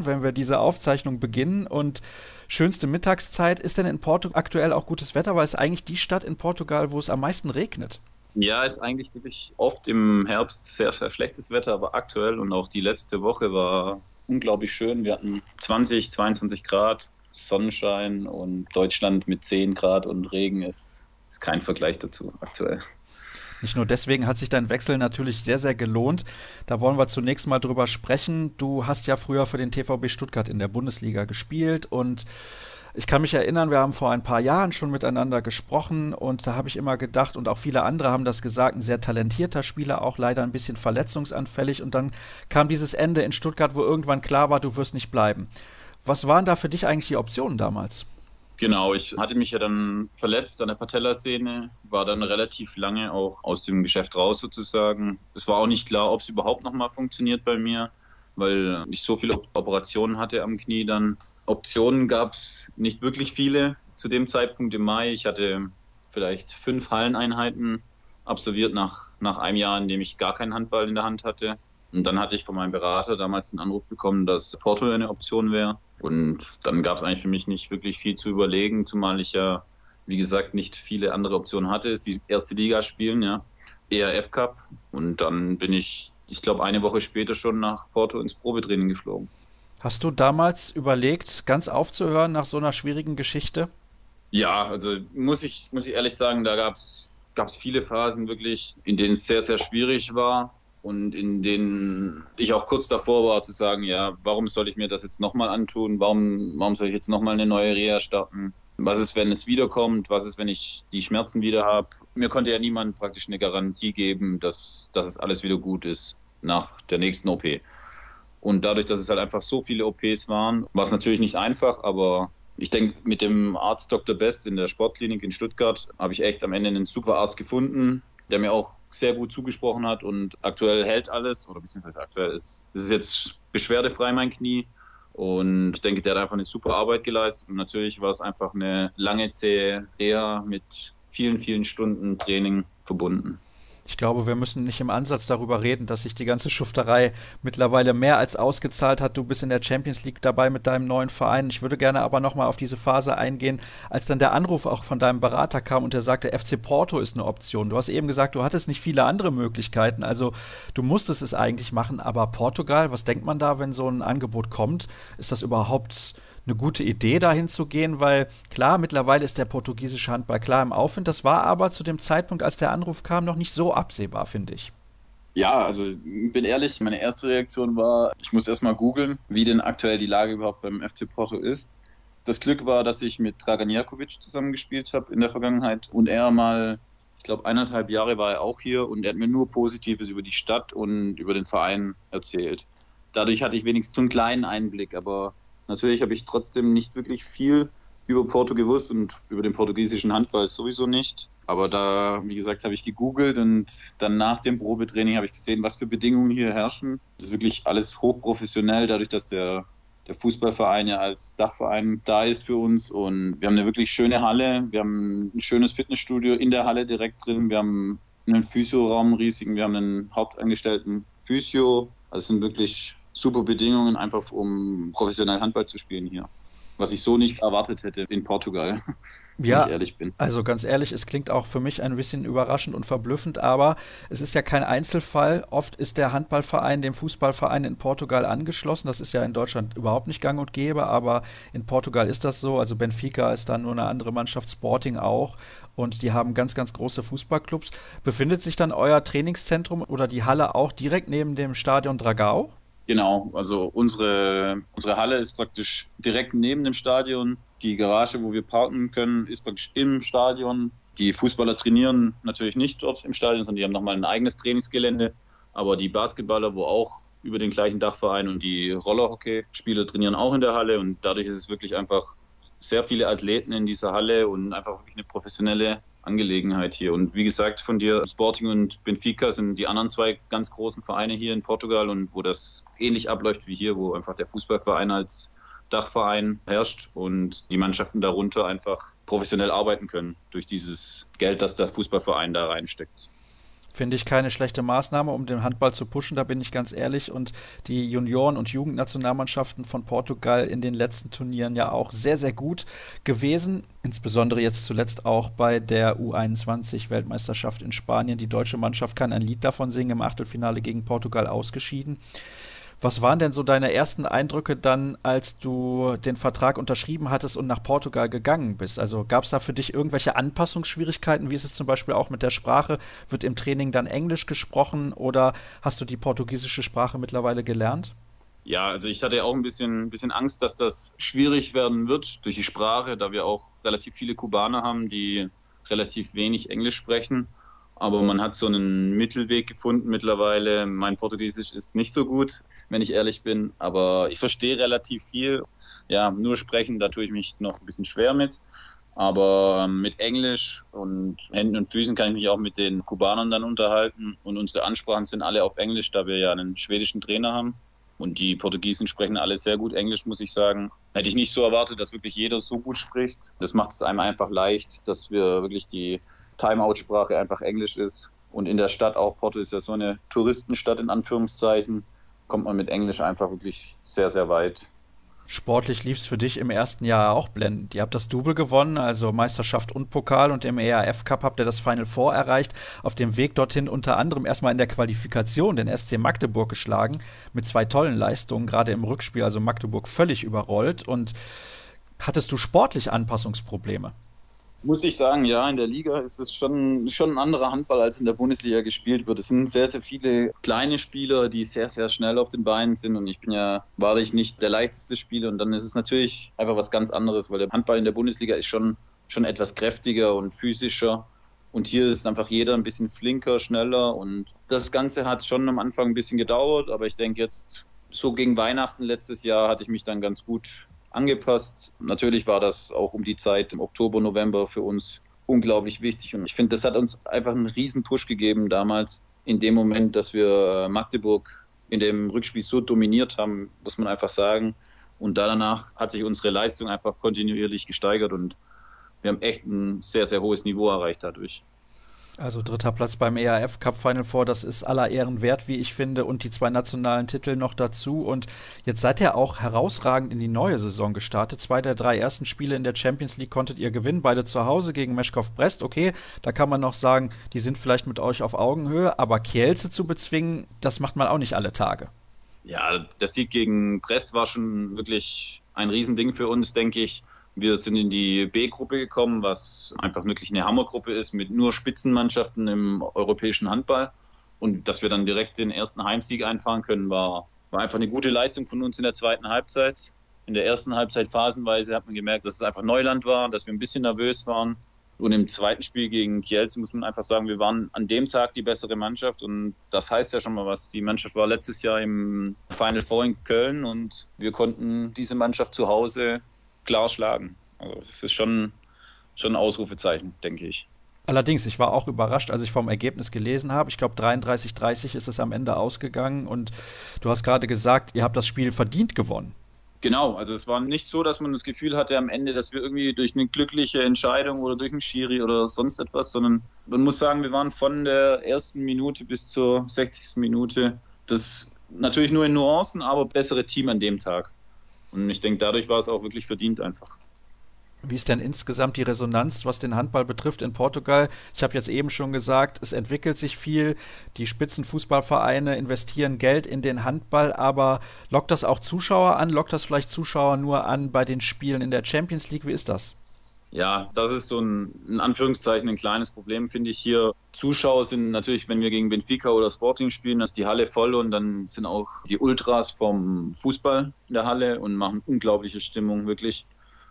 Uhr, wenn wir diese Aufzeichnung beginnen und schönste Mittagszeit. Ist denn in Portugal aktuell auch gutes Wetter? Weil es eigentlich die Stadt in Portugal, wo es am meisten regnet. Ja, ist eigentlich wirklich oft im Herbst sehr, sehr schlechtes Wetter, aber aktuell und auch die letzte Woche war unglaublich schön. Wir hatten 20, 22 Grad Sonnenschein und Deutschland mit 10 Grad und Regen ist, ist kein Vergleich dazu aktuell. Nicht nur deswegen hat sich dein Wechsel natürlich sehr, sehr gelohnt. Da wollen wir zunächst mal drüber sprechen. Du hast ja früher für den TVB Stuttgart in der Bundesliga gespielt und ich kann mich erinnern, wir haben vor ein paar Jahren schon miteinander gesprochen und da habe ich immer gedacht, und auch viele andere haben das gesagt, ein sehr talentierter Spieler, auch leider ein bisschen verletzungsanfällig. Und dann kam dieses Ende in Stuttgart, wo irgendwann klar war, du wirst nicht bleiben. Was waren da für dich eigentlich die Optionen damals? Genau, ich hatte mich ja dann verletzt an der Patellasehne, war dann relativ lange auch aus dem Geschäft raus sozusagen. Es war auch nicht klar, ob es überhaupt nochmal funktioniert bei mir, weil ich so viele Operationen hatte am Knie dann. Optionen gab es nicht wirklich viele zu dem Zeitpunkt im Mai. Ich hatte vielleicht fünf Halleneinheiten absolviert nach, nach einem Jahr, in dem ich gar keinen Handball in der Hand hatte. Und dann hatte ich von meinem Berater damals den Anruf bekommen, dass Porto eine Option wäre. Und dann gab es eigentlich für mich nicht wirklich viel zu überlegen, zumal ich ja, wie gesagt, nicht viele andere Optionen hatte. Es die erste Liga spielen, ja. ERF Cup. Und dann bin ich, ich glaube, eine Woche später schon nach Porto ins Probetraining geflogen. Hast du damals überlegt, ganz aufzuhören nach so einer schwierigen Geschichte? Ja, also muss ich, muss ich ehrlich sagen, da gab es viele Phasen wirklich, in denen es sehr, sehr schwierig war und in denen ich auch kurz davor war zu sagen, ja, warum soll ich mir das jetzt nochmal antun? Warum, warum soll ich jetzt nochmal eine neue Reha starten? Was ist, wenn es wiederkommt? Was ist, wenn ich die Schmerzen wieder habe? Mir konnte ja niemand praktisch eine Garantie geben, dass, dass es alles wieder gut ist nach der nächsten OP. Und dadurch, dass es halt einfach so viele OPs waren, war es natürlich nicht einfach, aber ich denke, mit dem Arzt Dr. Best in der Sportklinik in Stuttgart habe ich echt am Ende einen super Arzt gefunden, der mir auch sehr gut zugesprochen hat und aktuell hält alles, oder beziehungsweise aktuell ist, es jetzt beschwerdefrei mein Knie. Und ich denke, der hat einfach eine super Arbeit geleistet. Und natürlich war es einfach eine lange, zähe Reha mit vielen, vielen Stunden Training verbunden. Ich glaube, wir müssen nicht im Ansatz darüber reden, dass sich die ganze Schufterei mittlerweile mehr als ausgezahlt hat. Du bist in der Champions League dabei mit deinem neuen Verein. Ich würde gerne aber nochmal auf diese Phase eingehen, als dann der Anruf auch von deinem Berater kam und der sagte, FC Porto ist eine Option. Du hast eben gesagt, du hattest nicht viele andere Möglichkeiten. Also du musstest es eigentlich machen. Aber Portugal, was denkt man da, wenn so ein Angebot kommt? Ist das überhaupt eine gute Idee, dahin zu gehen, weil klar, mittlerweile ist der portugiesische Handball klar im Aufwind. Das war aber zu dem Zeitpunkt, als der Anruf kam, noch nicht so absehbar, finde ich. Ja, also bin ehrlich, meine erste Reaktion war, ich muss erstmal googeln, wie denn aktuell die Lage überhaupt beim FC Porto ist. Das Glück war, dass ich mit Dragan Jakovic zusammengespielt habe in der Vergangenheit und er mal, ich glaube, eineinhalb Jahre war er auch hier und er hat mir nur Positives über die Stadt und über den Verein erzählt. Dadurch hatte ich wenigstens so einen kleinen Einblick, aber Natürlich habe ich trotzdem nicht wirklich viel über Porto gewusst und über den portugiesischen Handball sowieso nicht. Aber da, wie gesagt, habe ich gegoogelt und dann nach dem Probetraining habe ich gesehen, was für Bedingungen hier herrschen. Das ist wirklich alles hochprofessionell, dadurch, dass der, der Fußballverein ja als Dachverein da ist für uns. Und wir haben eine wirklich schöne Halle. Wir haben ein schönes Fitnessstudio in der Halle direkt drin. Wir haben einen Physioraum riesigen. Wir haben einen hauptangestellten Physio. Also es sind wirklich super Bedingungen, einfach um professionell Handball zu spielen hier. Was ich so nicht erwartet hätte in Portugal, [laughs] wenn ja, ich ehrlich bin. Also ganz ehrlich, es klingt auch für mich ein bisschen überraschend und verblüffend, aber es ist ja kein Einzelfall. Oft ist der Handballverein dem Fußballverein in Portugal angeschlossen. Das ist ja in Deutschland überhaupt nicht gang und gäbe, aber in Portugal ist das so. Also Benfica ist dann nur eine andere Mannschaft, Sporting auch. Und die haben ganz, ganz große Fußballclubs. Befindet sich dann euer Trainingszentrum oder die Halle auch direkt neben dem Stadion Dragao? Genau, also unsere, unsere Halle ist praktisch direkt neben dem Stadion. Die Garage, wo wir parken können, ist praktisch im Stadion. Die Fußballer trainieren natürlich nicht dort im Stadion, sondern die haben nochmal ein eigenes Trainingsgelände. Aber die Basketballer, wo auch über den gleichen Dachverein und die Rollerhockey-Spieler trainieren auch in der Halle. Und dadurch ist es wirklich einfach sehr viele Athleten in dieser Halle und einfach wirklich eine professionelle Angelegenheit hier. Und wie gesagt, von dir, Sporting und Benfica sind die anderen zwei ganz großen Vereine hier in Portugal und wo das ähnlich abläuft wie hier, wo einfach der Fußballverein als Dachverein herrscht und die Mannschaften darunter einfach professionell arbeiten können durch dieses Geld, das der Fußballverein da reinsteckt. Finde ich keine schlechte Maßnahme, um den Handball zu pushen, da bin ich ganz ehrlich. Und die Junioren- und Jugendnationalmannschaften von Portugal in den letzten Turnieren ja auch sehr, sehr gut gewesen. Insbesondere jetzt zuletzt auch bei der U21-Weltmeisterschaft in Spanien. Die deutsche Mannschaft kann ein Lied davon singen, im Achtelfinale gegen Portugal ausgeschieden. Was waren denn so deine ersten Eindrücke dann, als du den Vertrag unterschrieben hattest und nach Portugal gegangen bist? Also gab es da für dich irgendwelche Anpassungsschwierigkeiten? Wie ist es zum Beispiel auch mit der Sprache? Wird im Training dann Englisch gesprochen oder hast du die portugiesische Sprache mittlerweile gelernt? Ja, also ich hatte auch ein bisschen, ein bisschen Angst, dass das schwierig werden wird durch die Sprache, da wir auch relativ viele Kubaner haben, die relativ wenig Englisch sprechen. Aber man hat so einen Mittelweg gefunden mittlerweile. Mein Portugiesisch ist nicht so gut, wenn ich ehrlich bin. Aber ich verstehe relativ viel. Ja, nur sprechen, da tue ich mich noch ein bisschen schwer mit. Aber ähm, mit Englisch und Händen und Füßen kann ich mich auch mit den Kubanern dann unterhalten. Und unsere Ansprachen sind alle auf Englisch, da wir ja einen schwedischen Trainer haben. Und die Portugiesen sprechen alle sehr gut Englisch, muss ich sagen. Hätte ich nicht so erwartet, dass wirklich jeder so gut spricht. Das macht es einem einfach leicht, dass wir wirklich die Timeout-Sprache einfach Englisch ist. Und in der Stadt auch, Porto ist ja so eine Touristenstadt in Anführungszeichen, kommt man mit Englisch einfach wirklich sehr, sehr weit. Sportlich lief es für dich im ersten Jahr auch blendend. Ihr habt das Double gewonnen, also Meisterschaft und Pokal und im ERF Cup habt ihr das Final Four erreicht. Auf dem Weg dorthin unter anderem erstmal in der Qualifikation den SC Magdeburg geschlagen mit zwei tollen Leistungen, gerade im Rückspiel, also Magdeburg völlig überrollt. Und hattest du sportlich Anpassungsprobleme? Muss ich sagen, ja, in der Liga ist es schon, schon ein anderer Handball, als in der Bundesliga gespielt wird. Es sind sehr, sehr viele kleine Spieler, die sehr, sehr schnell auf den Beinen sind. Und ich bin ja wahrlich nicht der leichteste Spieler. Und dann ist es natürlich einfach was ganz anderes, weil der Handball in der Bundesliga ist schon, schon etwas kräftiger und physischer. Und hier ist einfach jeder ein bisschen flinker, schneller. Und das Ganze hat schon am Anfang ein bisschen gedauert. Aber ich denke jetzt, so gegen Weihnachten letztes Jahr hatte ich mich dann ganz gut angepasst. Natürlich war das auch um die Zeit im Oktober, November für uns unglaublich wichtig. Und ich finde, das hat uns einfach einen riesen Push gegeben damals, in dem Moment, dass wir äh, Magdeburg in dem Rückspiel so dominiert haben, muss man einfach sagen. Und danach hat sich unsere Leistung einfach kontinuierlich gesteigert und wir haben echt ein sehr, sehr hohes Niveau erreicht dadurch. Also dritter Platz beim ERF Cup Final Four, das ist aller Ehren wert, wie ich finde, und die zwei nationalen Titel noch dazu. Und jetzt seid ihr auch herausragend in die neue Saison gestartet. Zwei der drei ersten Spiele in der Champions League konntet ihr gewinnen, beide zu Hause gegen Meschkow Brest. Okay, da kann man noch sagen, die sind vielleicht mit euch auf Augenhöhe, aber Kielce zu bezwingen, das macht man auch nicht alle Tage. Ja, der Sieg gegen Brest war schon wirklich ein Riesending für uns, denke ich. Wir sind in die B-Gruppe gekommen, was einfach wirklich eine Hammergruppe ist mit nur Spitzenmannschaften im europäischen Handball. Und dass wir dann direkt den ersten Heimsieg einfahren können, war, war einfach eine gute Leistung von uns in der zweiten Halbzeit. In der ersten Halbzeit phasenweise hat man gemerkt, dass es einfach Neuland war, dass wir ein bisschen nervös waren. Und im zweiten Spiel gegen Kielce muss man einfach sagen, wir waren an dem Tag die bessere Mannschaft. Und das heißt ja schon mal was. Die Mannschaft war letztes Jahr im Final Four in Köln und wir konnten diese Mannschaft zu Hause klar schlagen. Also das ist schon, schon ein Ausrufezeichen, denke ich. Allerdings, ich war auch überrascht, als ich vom Ergebnis gelesen habe. Ich glaube, 33-30 ist es am Ende ausgegangen. Und du hast gerade gesagt, ihr habt das Spiel verdient gewonnen. Genau, also es war nicht so, dass man das Gefühl hatte am Ende, dass wir irgendwie durch eine glückliche Entscheidung oder durch einen Schiri oder sonst etwas, sondern man muss sagen, wir waren von der ersten Minute bis zur 60. Minute das natürlich nur in Nuancen, aber bessere Team an dem Tag. Und ich denke, dadurch war es auch wirklich verdient einfach. Wie ist denn insgesamt die Resonanz, was den Handball betrifft in Portugal? Ich habe jetzt eben schon gesagt, es entwickelt sich viel. Die Spitzenfußballvereine investieren Geld in den Handball, aber lockt das auch Zuschauer an? Lockt das vielleicht Zuschauer nur an bei den Spielen in der Champions League? Wie ist das? Ja, das ist so ein, in Anführungszeichen, ein kleines Problem, finde ich hier. Zuschauer sind natürlich, wenn wir gegen Benfica oder Sporting spielen, ist die Halle voll und dann sind auch die Ultras vom Fußball in der Halle und machen unglaubliche Stimmung, wirklich.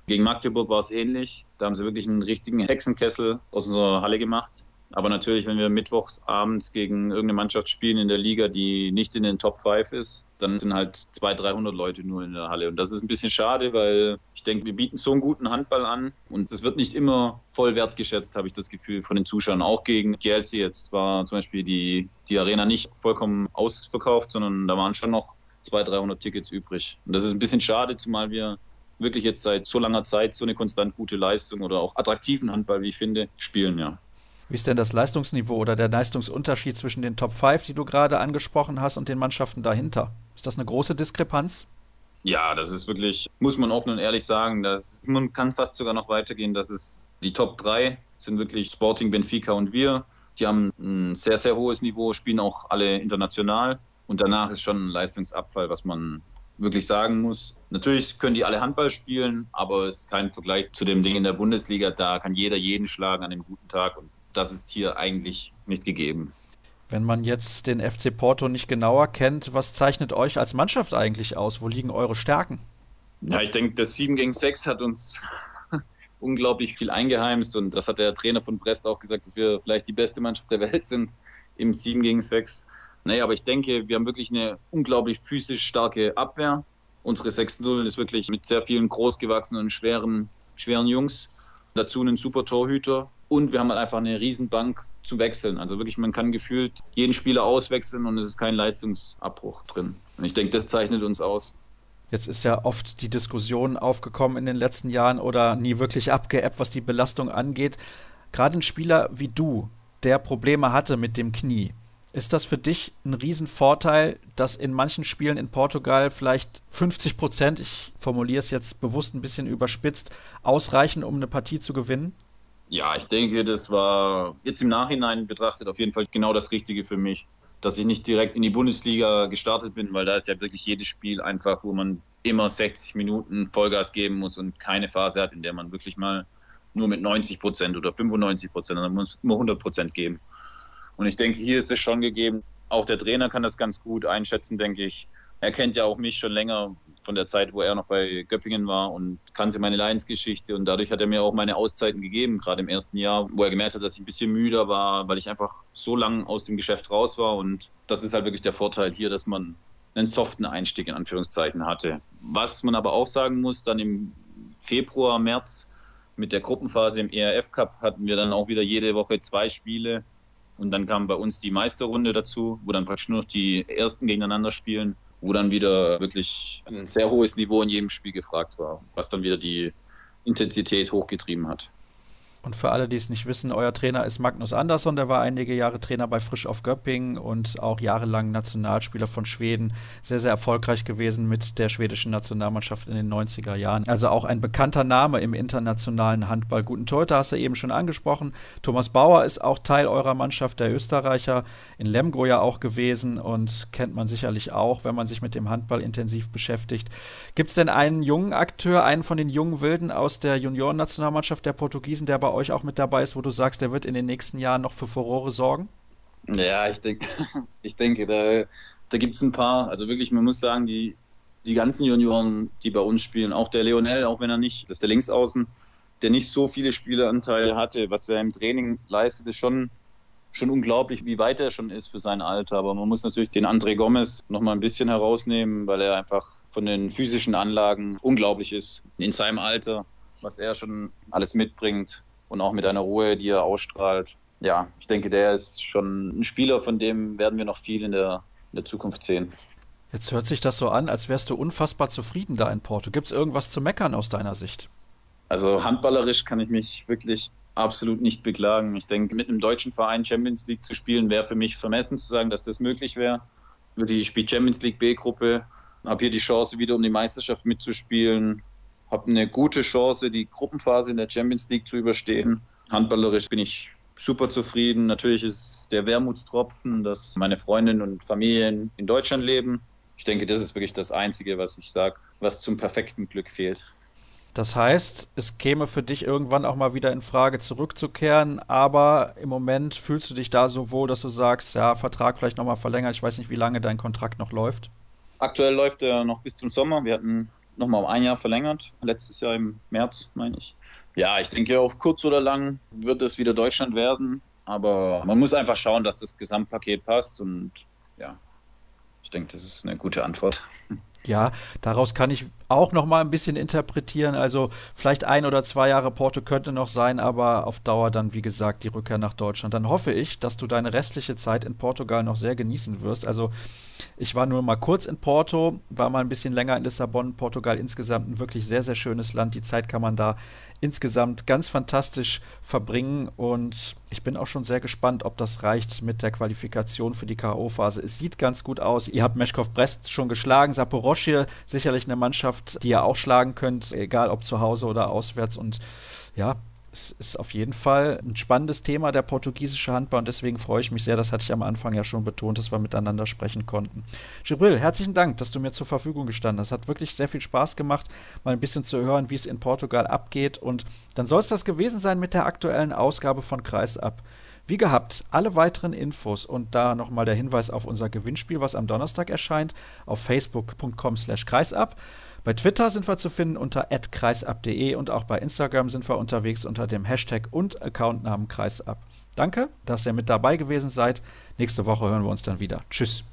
Gegen Magdeburg war es ähnlich. Da haben sie wirklich einen richtigen Hexenkessel aus unserer Halle gemacht. Aber natürlich, wenn wir mittwochs abends gegen irgendeine Mannschaft spielen in der Liga, die nicht in den Top 5 ist, dann sind halt 200, 300 Leute nur in der Halle. Und das ist ein bisschen schade, weil ich denke, wir bieten so einen guten Handball an und es wird nicht immer voll wertgeschätzt, habe ich das Gefühl, von den Zuschauern. Auch gegen GLC jetzt war zum Beispiel die, die Arena nicht vollkommen ausverkauft, sondern da waren schon noch 200, 300 Tickets übrig. Und das ist ein bisschen schade, zumal wir wirklich jetzt seit so langer Zeit so eine konstant gute Leistung oder auch attraktiven Handball, wie ich finde, spielen, ja. Wie ist denn das Leistungsniveau oder der Leistungsunterschied zwischen den Top 5, die du gerade angesprochen hast, und den Mannschaften dahinter? Ist das eine große Diskrepanz? Ja, das ist wirklich, muss man offen und ehrlich sagen, dass man kann fast sogar noch weitergehen, dass es die Top 3 sind wirklich Sporting, Benfica und wir. Die haben ein sehr, sehr hohes Niveau, spielen auch alle international. Und danach ist schon ein Leistungsabfall, was man wirklich sagen muss. Natürlich können die alle Handball spielen, aber es ist kein Vergleich zu dem Ding in der Bundesliga. Da kann jeder jeden schlagen an einem guten Tag. Und das ist hier eigentlich nicht gegeben. Wenn man jetzt den FC Porto nicht genauer kennt, was zeichnet euch als Mannschaft eigentlich aus? Wo liegen eure Stärken? Ja, ich denke, das 7 gegen 6 hat uns [laughs] unglaublich viel eingeheimst und das hat der Trainer von Brest auch gesagt, dass wir vielleicht die beste Mannschaft der Welt sind im 7 gegen 6. Naja, aber ich denke, wir haben wirklich eine unglaublich physisch starke Abwehr. Unsere 6-0 ist wirklich mit sehr vielen großgewachsenen schweren, schweren Jungs. Dazu einen super Torhüter und wir haben halt einfach eine Riesenbank zum Wechseln. Also wirklich, man kann gefühlt jeden Spieler auswechseln und es ist kein Leistungsabbruch drin. Und ich denke, das zeichnet uns aus. Jetzt ist ja oft die Diskussion aufgekommen in den letzten Jahren oder nie wirklich abgeebbt, was die Belastung angeht. Gerade ein Spieler wie du, der Probleme hatte mit dem Knie, ist das für dich ein Riesenvorteil, dass in manchen Spielen in Portugal vielleicht 50 Prozent, ich formuliere es jetzt bewusst ein bisschen überspitzt, ausreichen, um eine Partie zu gewinnen? Ja, ich denke, das war jetzt im Nachhinein betrachtet auf jeden Fall genau das Richtige für mich, dass ich nicht direkt in die Bundesliga gestartet bin, weil da ist ja wirklich jedes Spiel einfach, wo man immer 60 Minuten Vollgas geben muss und keine Phase hat, in der man wirklich mal nur mit 90 Prozent oder 95 Prozent, man muss immer 100 Prozent geben. Und ich denke, hier ist es schon gegeben. Auch der Trainer kann das ganz gut einschätzen, denke ich. Er kennt ja auch mich schon länger von der Zeit, wo er noch bei Göppingen war und kannte meine Lions-Geschichte. Und dadurch hat er mir auch meine Auszeiten gegeben, gerade im ersten Jahr, wo er gemerkt hat, dass ich ein bisschen müder war, weil ich einfach so lang aus dem Geschäft raus war. Und das ist halt wirklich der Vorteil hier, dass man einen soften Einstieg in Anführungszeichen hatte. Was man aber auch sagen muss, dann im Februar, März mit der Gruppenphase im ERF Cup hatten wir dann auch wieder jede Woche zwei Spiele und dann kam bei uns die Meisterrunde dazu, wo dann praktisch nur noch die Ersten gegeneinander spielen, wo dann wieder wirklich ein sehr hohes Niveau in jedem Spiel gefragt war, was dann wieder die Intensität hochgetrieben hat. Und für alle, die es nicht wissen, euer Trainer ist Magnus Andersson, der war einige Jahre Trainer bei Frisch auf Göppingen und auch jahrelang Nationalspieler von Schweden. Sehr, sehr erfolgreich gewesen mit der schwedischen Nationalmannschaft in den 90er Jahren. Also auch ein bekannter Name im internationalen Handball. Guten Torhüter hast du eben schon angesprochen. Thomas Bauer ist auch Teil eurer Mannschaft, der Österreicher, in Lemgo ja auch gewesen und kennt man sicherlich auch, wenn man sich mit dem Handball intensiv beschäftigt. Gibt es denn einen jungen Akteur, einen von den jungen Wilden aus der Juniorennationalmannschaft der Portugiesen, der bei euch auch mit dabei ist, wo du sagst, der wird in den nächsten Jahren noch für Furore sorgen? Ja, ich, denk, [laughs] ich denke, da, da gibt es ein paar. Also wirklich, man muss sagen, die, die ganzen Junioren, die bei uns spielen, auch der Leonel, auch wenn er nicht, das ist der Linksaußen, der nicht so viele Spieleranteile hatte, was er im Training leistet, ist schon, schon unglaublich, wie weit er schon ist für sein Alter. Aber man muss natürlich den André Gomez noch mal ein bisschen herausnehmen, weil er einfach von den physischen Anlagen unglaublich ist in seinem Alter, was er schon alles mitbringt und auch mit einer Ruhe, die er ausstrahlt. Ja, ich denke, der ist schon ein Spieler, von dem werden wir noch viel in der, in der Zukunft sehen. Jetzt hört sich das so an, als wärst du unfassbar zufrieden da in Porto. Gibt es irgendwas zu meckern aus deiner Sicht? Also handballerisch kann ich mich wirklich absolut nicht beklagen. Ich denke, mit einem deutschen Verein Champions League zu spielen, wäre für mich vermessen zu sagen, dass das möglich wäre. Ich spiele Champions League B-Gruppe, habe hier die Chance, wieder um die Meisterschaft mitzuspielen habe eine gute Chance, die Gruppenphase in der Champions League zu überstehen. Handballerisch bin ich super zufrieden. Natürlich ist der Wermutstropfen, dass meine Freundin und Familien in Deutschland leben. Ich denke, das ist wirklich das Einzige, was ich sage, was zum perfekten Glück fehlt. Das heißt, es käme für dich irgendwann auch mal wieder in Frage zurückzukehren, aber im Moment fühlst du dich da so wohl, dass du sagst, ja, Vertrag vielleicht nochmal verlängert. Ich weiß nicht, wie lange dein Kontrakt noch läuft. Aktuell läuft er noch bis zum Sommer. Wir hatten nochmal um ein Jahr verlängert, letztes Jahr im März, meine ich. Ja, ich denke, auf kurz oder lang wird es wieder Deutschland werden, aber man muss einfach schauen, dass das Gesamtpaket passt und ja, ich denke, das ist eine gute Antwort. Ja, daraus kann ich auch noch mal ein bisschen interpretieren. Also vielleicht ein oder zwei Jahre Porto könnte noch sein, aber auf Dauer dann, wie gesagt, die Rückkehr nach Deutschland. Dann hoffe ich, dass du deine restliche Zeit in Portugal noch sehr genießen wirst. Also ich war nur mal kurz in Porto, war mal ein bisschen länger in Lissabon. Portugal insgesamt ein wirklich sehr, sehr schönes Land. Die Zeit kann man da insgesamt ganz fantastisch verbringen und ich bin auch schon sehr gespannt, ob das reicht mit der Qualifikation für die K.O.-Phase. Es sieht ganz gut aus. Ihr habt Meschkov Brest schon geschlagen, Saporoschje sicherlich eine Mannschaft, die ihr auch schlagen könnt, egal ob zu Hause oder auswärts und ja, es ist auf jeden Fall ein spannendes Thema, der portugiesische Handball, und deswegen freue ich mich sehr, das hatte ich am Anfang ja schon betont, dass wir miteinander sprechen konnten. Gibril, herzlichen Dank, dass du mir zur Verfügung gestanden hast. Hat wirklich sehr viel Spaß gemacht, mal ein bisschen zu hören, wie es in Portugal abgeht. Und dann soll es das gewesen sein mit der aktuellen Ausgabe von Kreisab. Wie gehabt, alle weiteren Infos und da nochmal der Hinweis auf unser Gewinnspiel, was am Donnerstag erscheint, auf facebook.com slash kreisab. Bei Twitter sind wir zu finden unter kreisab.de und auch bei Instagram sind wir unterwegs unter dem Hashtag und Accountnamen kreisab. Danke, dass ihr mit dabei gewesen seid. Nächste Woche hören wir uns dann wieder. Tschüss.